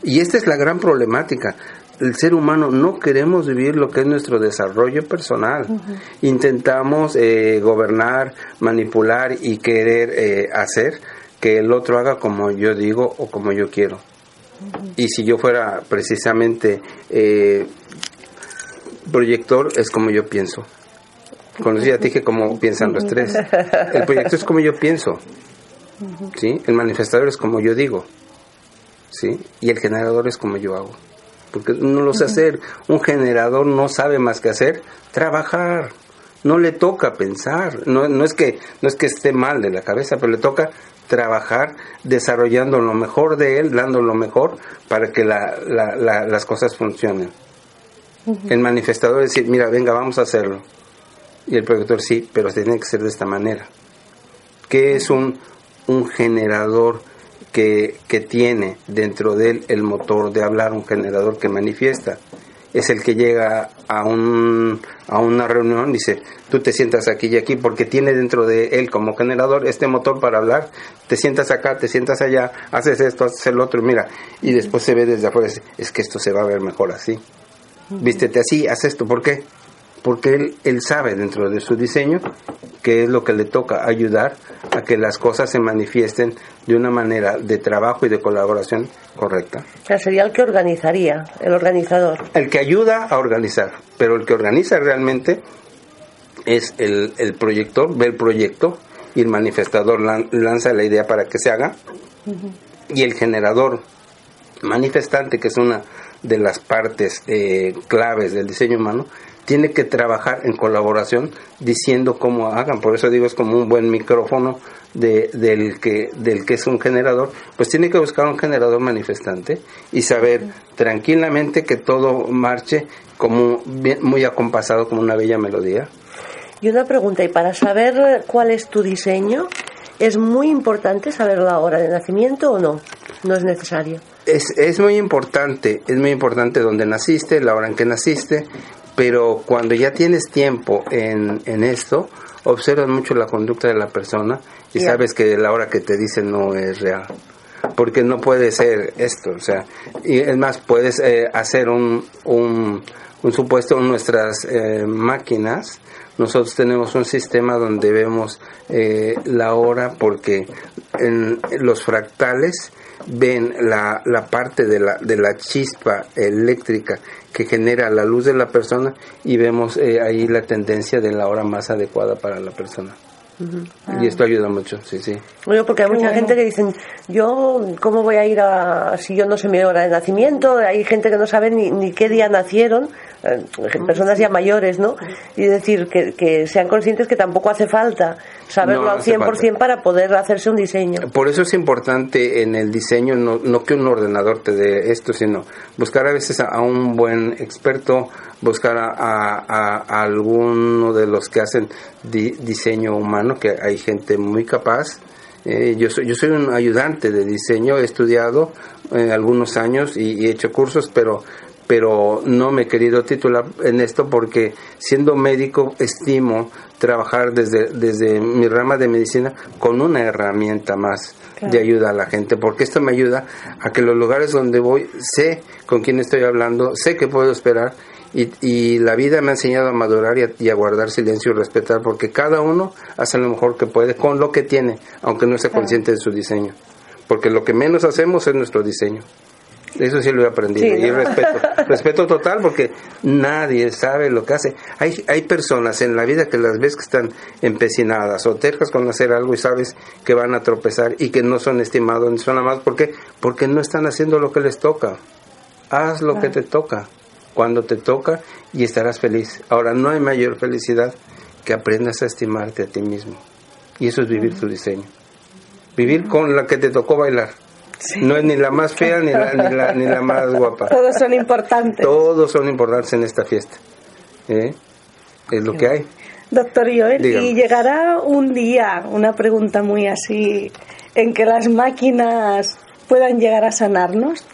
Y esta es la gran problemática. El ser humano no queremos vivir lo que es nuestro desarrollo personal. Intentamos eh, gobernar, manipular y querer eh, hacer que el otro haga como yo digo o como yo quiero. Y si yo fuera precisamente eh, proyector, es como yo pienso. Con eso ya te dije cómo piensan los tres. El proyector es como yo pienso. ¿sí? El manifestador es como yo digo. ¿sí? Y el generador es como yo hago. Porque no lo sé hacer. Un generador no sabe más que hacer trabajar. No le toca pensar. No, no, es que, no es que esté mal de la cabeza, pero le toca trabajar desarrollando lo mejor de él, dando lo mejor para que la- la- la- las cosas funcionen. El manifestador es decir, mira, venga, vamos a hacerlo. Y el proyector sí, pero tiene que ser de esta manera. ¿Qué es un, un generador que, que tiene dentro de él el motor de hablar, un generador que manifiesta? Es el que llega a, un, a una reunión, dice, tú te sientas aquí y aquí, porque tiene dentro de él como generador este motor para hablar, te sientas acá, te sientas allá, haces esto, haces el otro, mira, y después se ve desde afuera, es que esto se va a ver mejor así. Vístete así, haz esto, ¿por qué? Porque él, él sabe dentro de su diseño que es lo que le toca ayudar a que las cosas se manifiesten de una manera de trabajo y de colaboración correcta. O sea, sería el que organizaría, el organizador. El que ayuda a organizar, pero el que organiza realmente es el, el proyector, ve el proyecto y el manifestador lan- lanza la idea para que se haga y el generador manifestante, que es una de las partes eh, claves del diseño humano, tiene que trabajar en colaboración diciendo cómo hagan. Por eso digo, es como un buen micrófono de, del, que, del que es un generador. Pues tiene que buscar un generador manifestante y saber tranquilamente que todo marche como bien- muy acompasado, como una bella melodía. Y una pregunta, y para saber cuál es tu diseño, ¿es muy importante saber la hora de nacimiento o no? No es necesario. Es, es muy importante, es muy importante dónde naciste, la hora en que naciste, pero cuando ya tienes tiempo en, en esto, observas mucho la conducta de la persona y sabes que la hora que te dice no es real. porque no puede ser esto, o sea, y es más, puedes eh, hacer un, un, un, supuesto en nuestras eh, máquinas, nosotros tenemos un sistema donde vemos eh, la hora porque en los fractales ven la, la parte de la, de la chispa eléctrica que genera la luz de la persona y vemos eh, ahí la tendencia de la hora más adecuada para la persona. Y esto ayuda mucho, sí, sí. Bueno, porque hay mucha gente que dicen, yo, ¿cómo voy a ir a, si yo no sé mi hora de nacimiento? Hay gente que no sabe ni, ni qué día nacieron, personas ya mayores, ¿no? Y decir que, que sean conscientes que tampoco hace falta saberlo No al hace 100% falta. para poder hacerse un diseño. Por eso es importante en el diseño, no, no que un ordenador te dé esto, sino buscar a veces a, a un buen experto, buscar a, a- a- a alguno de los que hacen di- diseño humano, que hay gente muy capaz. Eh, yo, soy, yo soy un ayudante de diseño, he estudiado eh, algunos años y, y he hecho cursos, pero pero no me he querido titular en esto porque siendo médico estimo trabajar desde, desde mi rama de medicina con una herramienta más de ayuda a la gente, porque esto me ayuda a que los lugares donde voy sé con quién estoy hablando, sé que puedo esperar y, y la vida me ha enseñado a madurar y a, y a guardar silencio y respetar, porque cada uno hace lo mejor que puede con lo que tiene, aunque no sea consciente de su diseño, porque lo que menos hacemos es nuestro diseño. Eso sí lo he aprendido. Sí, y respeto. (laughs) Respeto total porque nadie sabe lo que hace. Hay, hay personas en la vida que las ves que están empecinadas o tercas con hacer algo y sabes que van a tropezar y que no son estimados ni son amados. ¿Por qué? Porque no están haciendo lo que les toca. Haz lo que te toca. Cuando te toca y estarás feliz. Ahora, no hay mayor felicidad que aprendas a estimarte a ti mismo. Y eso es vivir tu diseño. Vivir con la que te tocó bailar. No es ni la más fea ni la, ni la, ni la más guapa. (laughs) Todos son importantes. Todos son importantes en esta fiesta. ¿eh? Es lo que hay. Doctor Joel, Dígame. ¿y llegará un día, una pregunta muy así, en que las máquinas puedan llegar a sanarnos?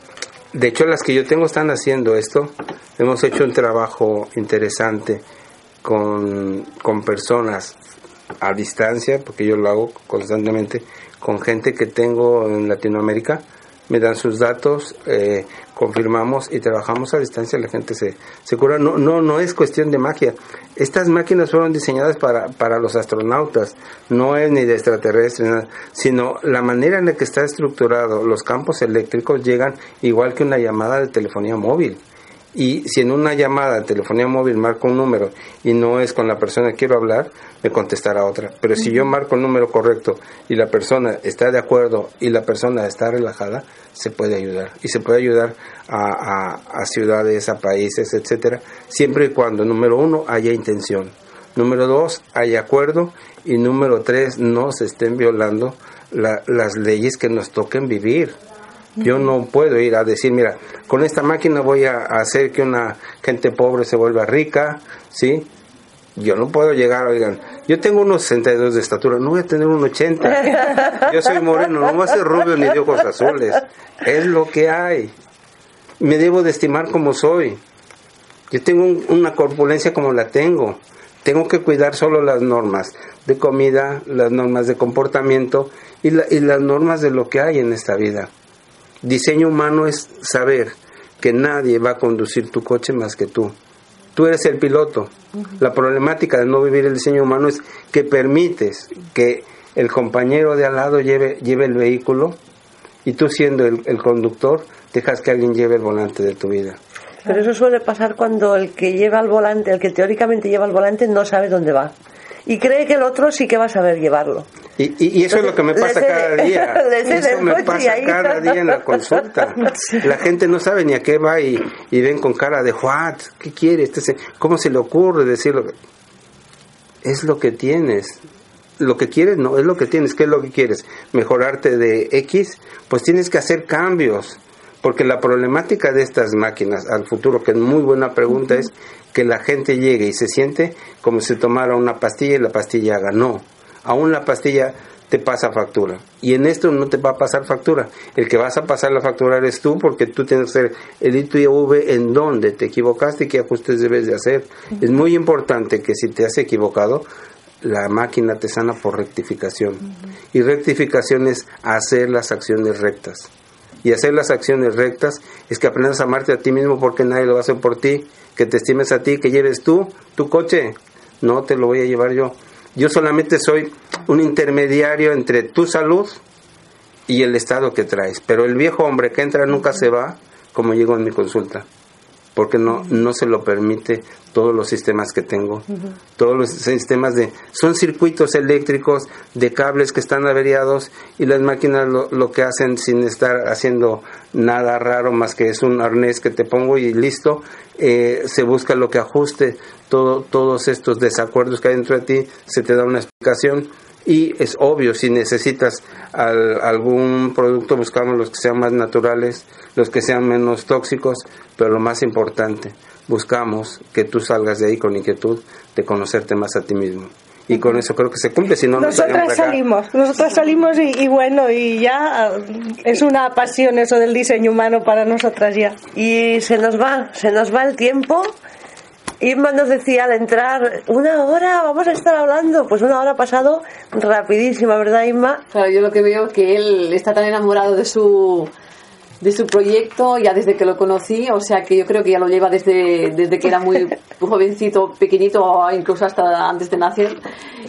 De hecho, las que yo tengo están haciendo esto. Hemos hecho un trabajo interesante con, con personas a distancia, porque yo lo hago constantemente, con gente que tengo en Latinoamérica. Me dan sus datos, eh, confirmamos y trabajamos a distancia. La gente se, se cura. No, no, no es cuestión de magia. Estas máquinas fueron diseñadas para, para los astronautas. No es ni de extraterrestres, sino la manera en la que está estructurado. Los campos eléctricos llegan igual que una llamada de telefonía móvil. Y si en una llamada de telefonía móvil marco un número y no es con la persona que quiero hablar, me contestará otra. Pero si yo marco el número correcto y la persona está de acuerdo y la persona está relajada, se puede ayudar. Y se puede ayudar a, a- a ciudades, a países, etcétera, siempre y cuando, número uno, haya intención. Número dos, haya acuerdo. Y número tres, no se estén violando la- las leyes que nos toquen vivir. Yo no puedo ir a decir, mira, con esta máquina voy a hacer que una gente pobre se vuelva rica, ¿sí? Yo no puedo llegar, oigan, yo tengo unos 62 de estatura, no voy a tener un 80. Yo soy moreno, no voy a ser rubio ni de ojos azules. Es lo que hay. Me debo de estimar como soy. Yo tengo un- una corpulencia como la tengo. Tengo que cuidar solo las normas de comida, las normas de comportamiento y, la- y las normas de lo que hay en esta vida. Diseño humano es saber que nadie va a conducir tu coche más que tú. Tú eres el piloto. La problemática de no vivir el diseño humano es que permites que el compañero de al lado lleve, lleve el vehículo y tú siendo el, el conductor dejas que alguien lleve el volante de tu vida. Pero eso suele pasar cuando el que lleva el volante, el que teóricamente lleva el volante, no sabe dónde va. Y cree que el otro sí que va a saber llevarlo. Y, y- y eso es lo que me pasa cada día. (laughs) Eso me pasa cada día en la consulta. (laughs) La gente no sabe ni a qué va y, y ven con cara de what, ¿qué quiere? Este ¿Cómo se le ocurre decirlo? Es lo que tienes. Lo que quieres no, es lo que tienes. ¿Qué es lo que quieres? ¿Mejorarte de X? Pues tienes que hacer cambios. Porque la problemática de estas máquinas al futuro, que es muy buena pregunta, es que la gente llegue y se siente como si tomara una pastilla y la pastilla haga. No, aún la pastilla te pasa factura. Y en esto no te va a pasar factura. El que vas a pasar la factura eres tú porque tú tienes que hacer el ITV en donde te equivocaste y qué ajustes debes de hacer. Es muy importante que si te has equivocado, la máquina te sana por rectificación. Y rectificación es hacer las acciones rectas. Y hacer las acciones rectas es que aprendas a amarte a ti mismo porque nadie lo va a hacer por ti, que te estimes a ti, que lleves tú tu coche. No te lo voy a llevar yo. Yo solamente soy un intermediario entre tu salud y el estado que traes. Pero el viejo hombre que entra nunca se va como llegó en mi consulta porque no, no se lo permite todos los sistemas que tengo. Todos los sistemas de... Son circuitos eléctricos de cables que están averiados y las máquinas lo, lo, que hacen sin estar haciendo nada raro más que es un arnés que te pongo y listo, eh, se busca lo que ajuste todo, todos estos desacuerdos que hay dentro de ti, se te da una explicación y es obvio si necesitas algún producto buscamos los que sean más naturales los que sean menos tóxicos pero lo más importante buscamos que tú salgas de ahí con inquietud de conocerte más a ti mismo. Y con eso creo que se cumple si no nosotras salimos nosotras salimos y, y, bueno y ya ah, es una pasión eso del diseño humano para nosotras ya. Y se nos va se nos va el tiempo Irma nos decía al entrar, una hora, vamos a estar hablando. Pues una hora ha pasado rapidísima, ¿verdad, Irma? Claro, yo lo que veo que él está tan enamorado de su de su proyecto ya desde que lo conocí, o sea que yo creo que ya lo lleva desde, desde que era muy (laughs) jovencito, pequeñito, incluso hasta antes de nacer.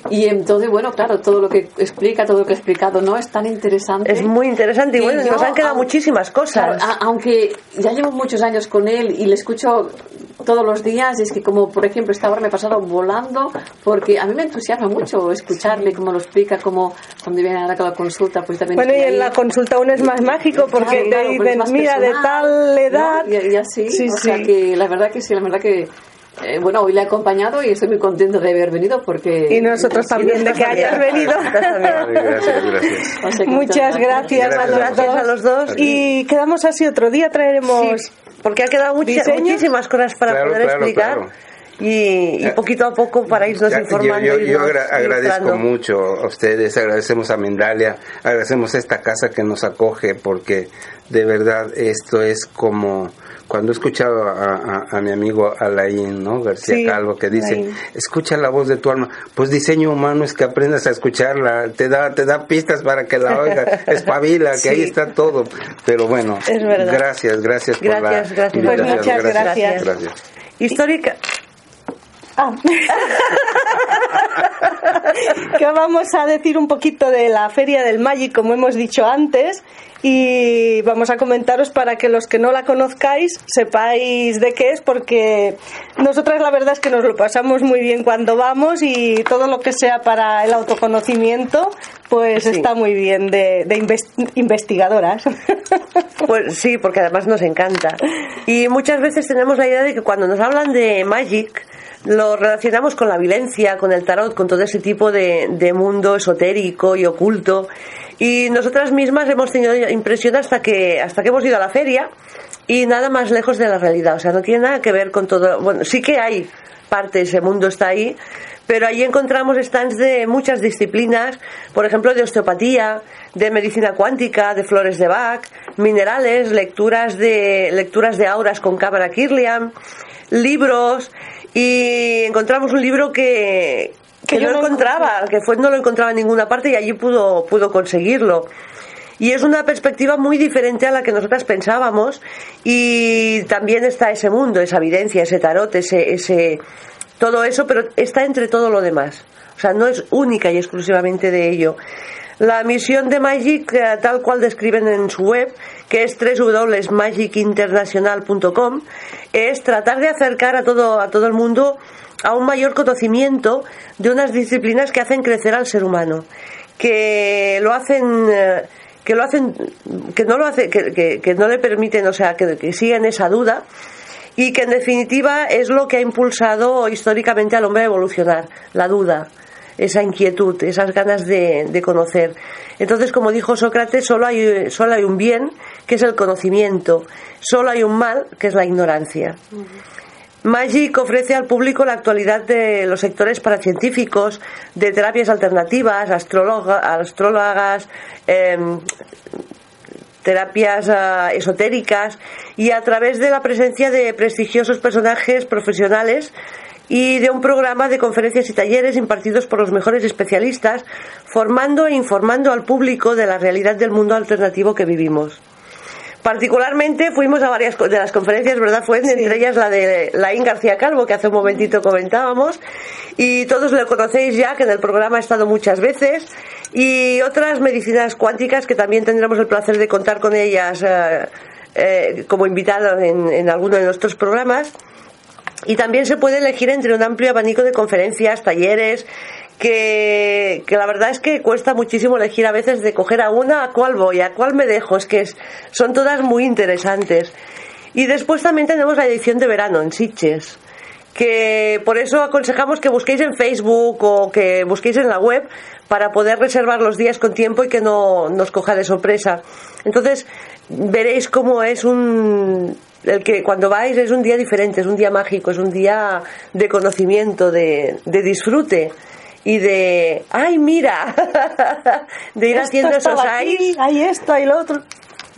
Y entonces, bueno, claro, todo lo que explica, todo lo que ha explicado, ¿no? Es tan interesante. Es muy interesante y bueno, nos han quedado muchísimas cosas. aunque ya llevo muchos años con él y le escucho todos los días, es que como por ejemplo esta hora me he pasado volando, porque a mí me entusiasma mucho escucharle cómo lo explica, cómo cuando viene a la consulta, pues también... Bueno, y en la consulta aún es más mágico porque te dicen, mira, de tal edad... Y, así, sí, o sea que la verdad que sí, la verdad que eh, bueno, hoy le he acompañado y estoy muy contento de haber venido porque... Y nosotros también de que hayas venido. gracias, gracias. (laughs) Muchas gracias, a, los dos. Y quedamos así otro día, traeremos... porque ha quedado muchísimas cosas para poder explicar. Y, poquito a poco para irnos informando. Yo, agradezco mucho a ustedes, agradecemos a Mendalia, agradecemos a esta casa que nos acoge porque de verdad esto es como cuando he escuchado a, mi amigo Alain, ¿no? García Calvo, que dice, escucha la voz de tu alma, pues diseño humano es que aprendas a escucharla, te da, te da pistas para que la oiga, (laughs) espabila, que ahí está todo. Pero bueno, gracias, gracias, por la gracias. Pues muchas gracias. gracias. Histórica. Ah. (laughs) que vamos a decir un poquito de la Feria del Magic, como hemos dicho antes, y vamos a comentaros para que los que no la conozcáis sepáis de qué es, porque nosotras la verdad es que nos lo pasamos muy bien cuando vamos y todo lo que sea para el autoconocimiento, pues está muy bien de, investigadoras. (laughs) Pues sí, porque además nos encanta. Y muchas veces tenemos la idea de que cuando nos hablan de Magic, lo relacionamos con la violencia, con el tarot, con todo ese tipo de, de mundo esotérico y oculto. Y nosotras mismas hemos tenido impresión hasta que, hasta que hemos ido a la feria y nada más lejos de la realidad. O sea, no tiene nada que ver con todo. Bueno, sí que hay parte, ese mundo está ahí, pero ahí encontramos stands de muchas disciplinas, por ejemplo, de osteopatía, de medicina cuántica, de flores de Bach, minerales, lecturas de, lecturas de auras con cámara Kirlian, libros, y encontramos un libro que, que no encontraba, que fue no lo encontraba en ninguna parte y allí pudo, pudo conseguirlo. Y es una perspectiva muy diferente a la que nosotras pensábamos y también está ese mundo, esa evidencia, ese tarot, ese, ese, todo eso, pero está entre todo lo demás. O sea, no es única y exclusivamente de ello. La misión de Magic, eh, tal cual describen en su web, que es www.magicinternacional.com, es tratar de acercar a todo, a todo el mundo a un mayor conocimiento de unas disciplinas que hacen crecer al ser humano, que lo hacen eh, que lo hacen que no lo hace que, que, no le permiten o sea que, que siguen esa duda y que en definitiva es lo que ha impulsado históricamente al hombre a evolucionar la duda esa inquietud, esas ganas de, conocer. Entonces, como dijo Sócrates, solo hay, solo hay un bien, que es el conocimiento, solo hay un mal, que es la ignorancia. Magic ofrece al público la actualidad de los sectores paracientíficos, de terapias alternativas, astrólogas, em, terapias ah, esotéricas y a través de la presencia de prestigiosos personajes profesionales y de un programa de conferencias y talleres impartidos por los mejores especialistas, formando e informando al público de la realidad del mundo alternativo que vivimos. Particularmente fuimos a varias de las conferencias, ¿verdad? Fue entre ellas la de Laín García Calvo, que hace un momentito comentábamos, y todos lo conocéis ya, que en el programa ha estado muchas veces, y otras medicinas cuánticas que también tendremos el placer de contar con ellas eh, eh, como invitados en, en alguno de nuestros programas. Y también se puede elegir entre un amplio abanico de conferencias, talleres, que, que, la verdad es que cuesta muchísimo elegir a veces de coger a una, a cuál voy, a cuál me dejo, es que son todas muy interesantes. Y después también tenemos la edición de verano en Sitges, que por eso aconsejamos que busquéis en Facebook o que busquéis en la web para poder reservar los días con tiempo y que no nos coja de sorpresa. Entonces veréis cómo es un el que cuando vais es un día diferente, es un día mágico, es un día de conocimiento, de, de disfrute y de, ay, mira, (laughs) de ir haciendo esos ahí, hay esto, hay lo otro.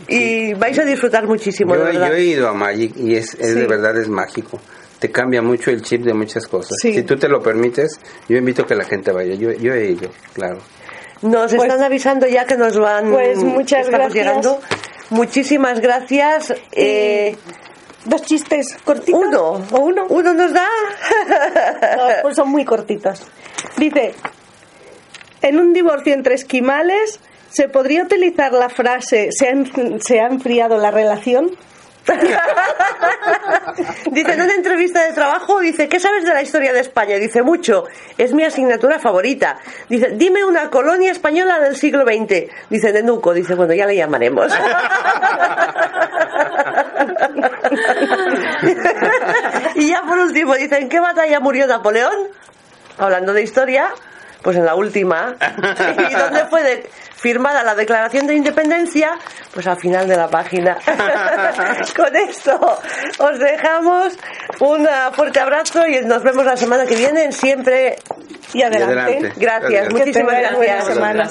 Y vais a disfrutar muchísimo. Yo, de verdad. yo he ido a Magic y es, es Sí. de verdad es mágico. Te cambia mucho el chip de muchas cosas. Sí. Si tú te lo permites, yo invito a que la gente vaya. Yo, yo he ido, claro. Nos Pues- están avisando ya que nos van. Pues muchas estamos gracias. llegando. Muchísimas gracias. Eh, Dos chistes cortitos. uno. ¿O uno? Uno nos da. No, pues son muy cortitos. (laughs) Dice, en un divorcio entre esquimales, ¿se podría utilizar la frase ¿se ha, enfriado la relación? (laughs) Dice, en una entrevista de trabajo, dice, ¿qué sabes de la historia de España? Dice, mucho, es mi asignatura favorita. Dice, dime una colonia española del siglo XX. Dice, Nenuco. Dice, bueno, ya le llamaremos. (laughs) y ya por último, dice, ¿en qué batalla murió Napoleón? Hablando de historia, pues en la última. (laughs) ¿Y dónde fue de- firmada la Declaración de Independencia? Pues al final de la página. (laughs) Con esto os dejamos un fuerte abrazo y nos vemos la semana que viene en siempre. Y adelante. adelante. Gracias, Gracias. muchísimas tengáis buena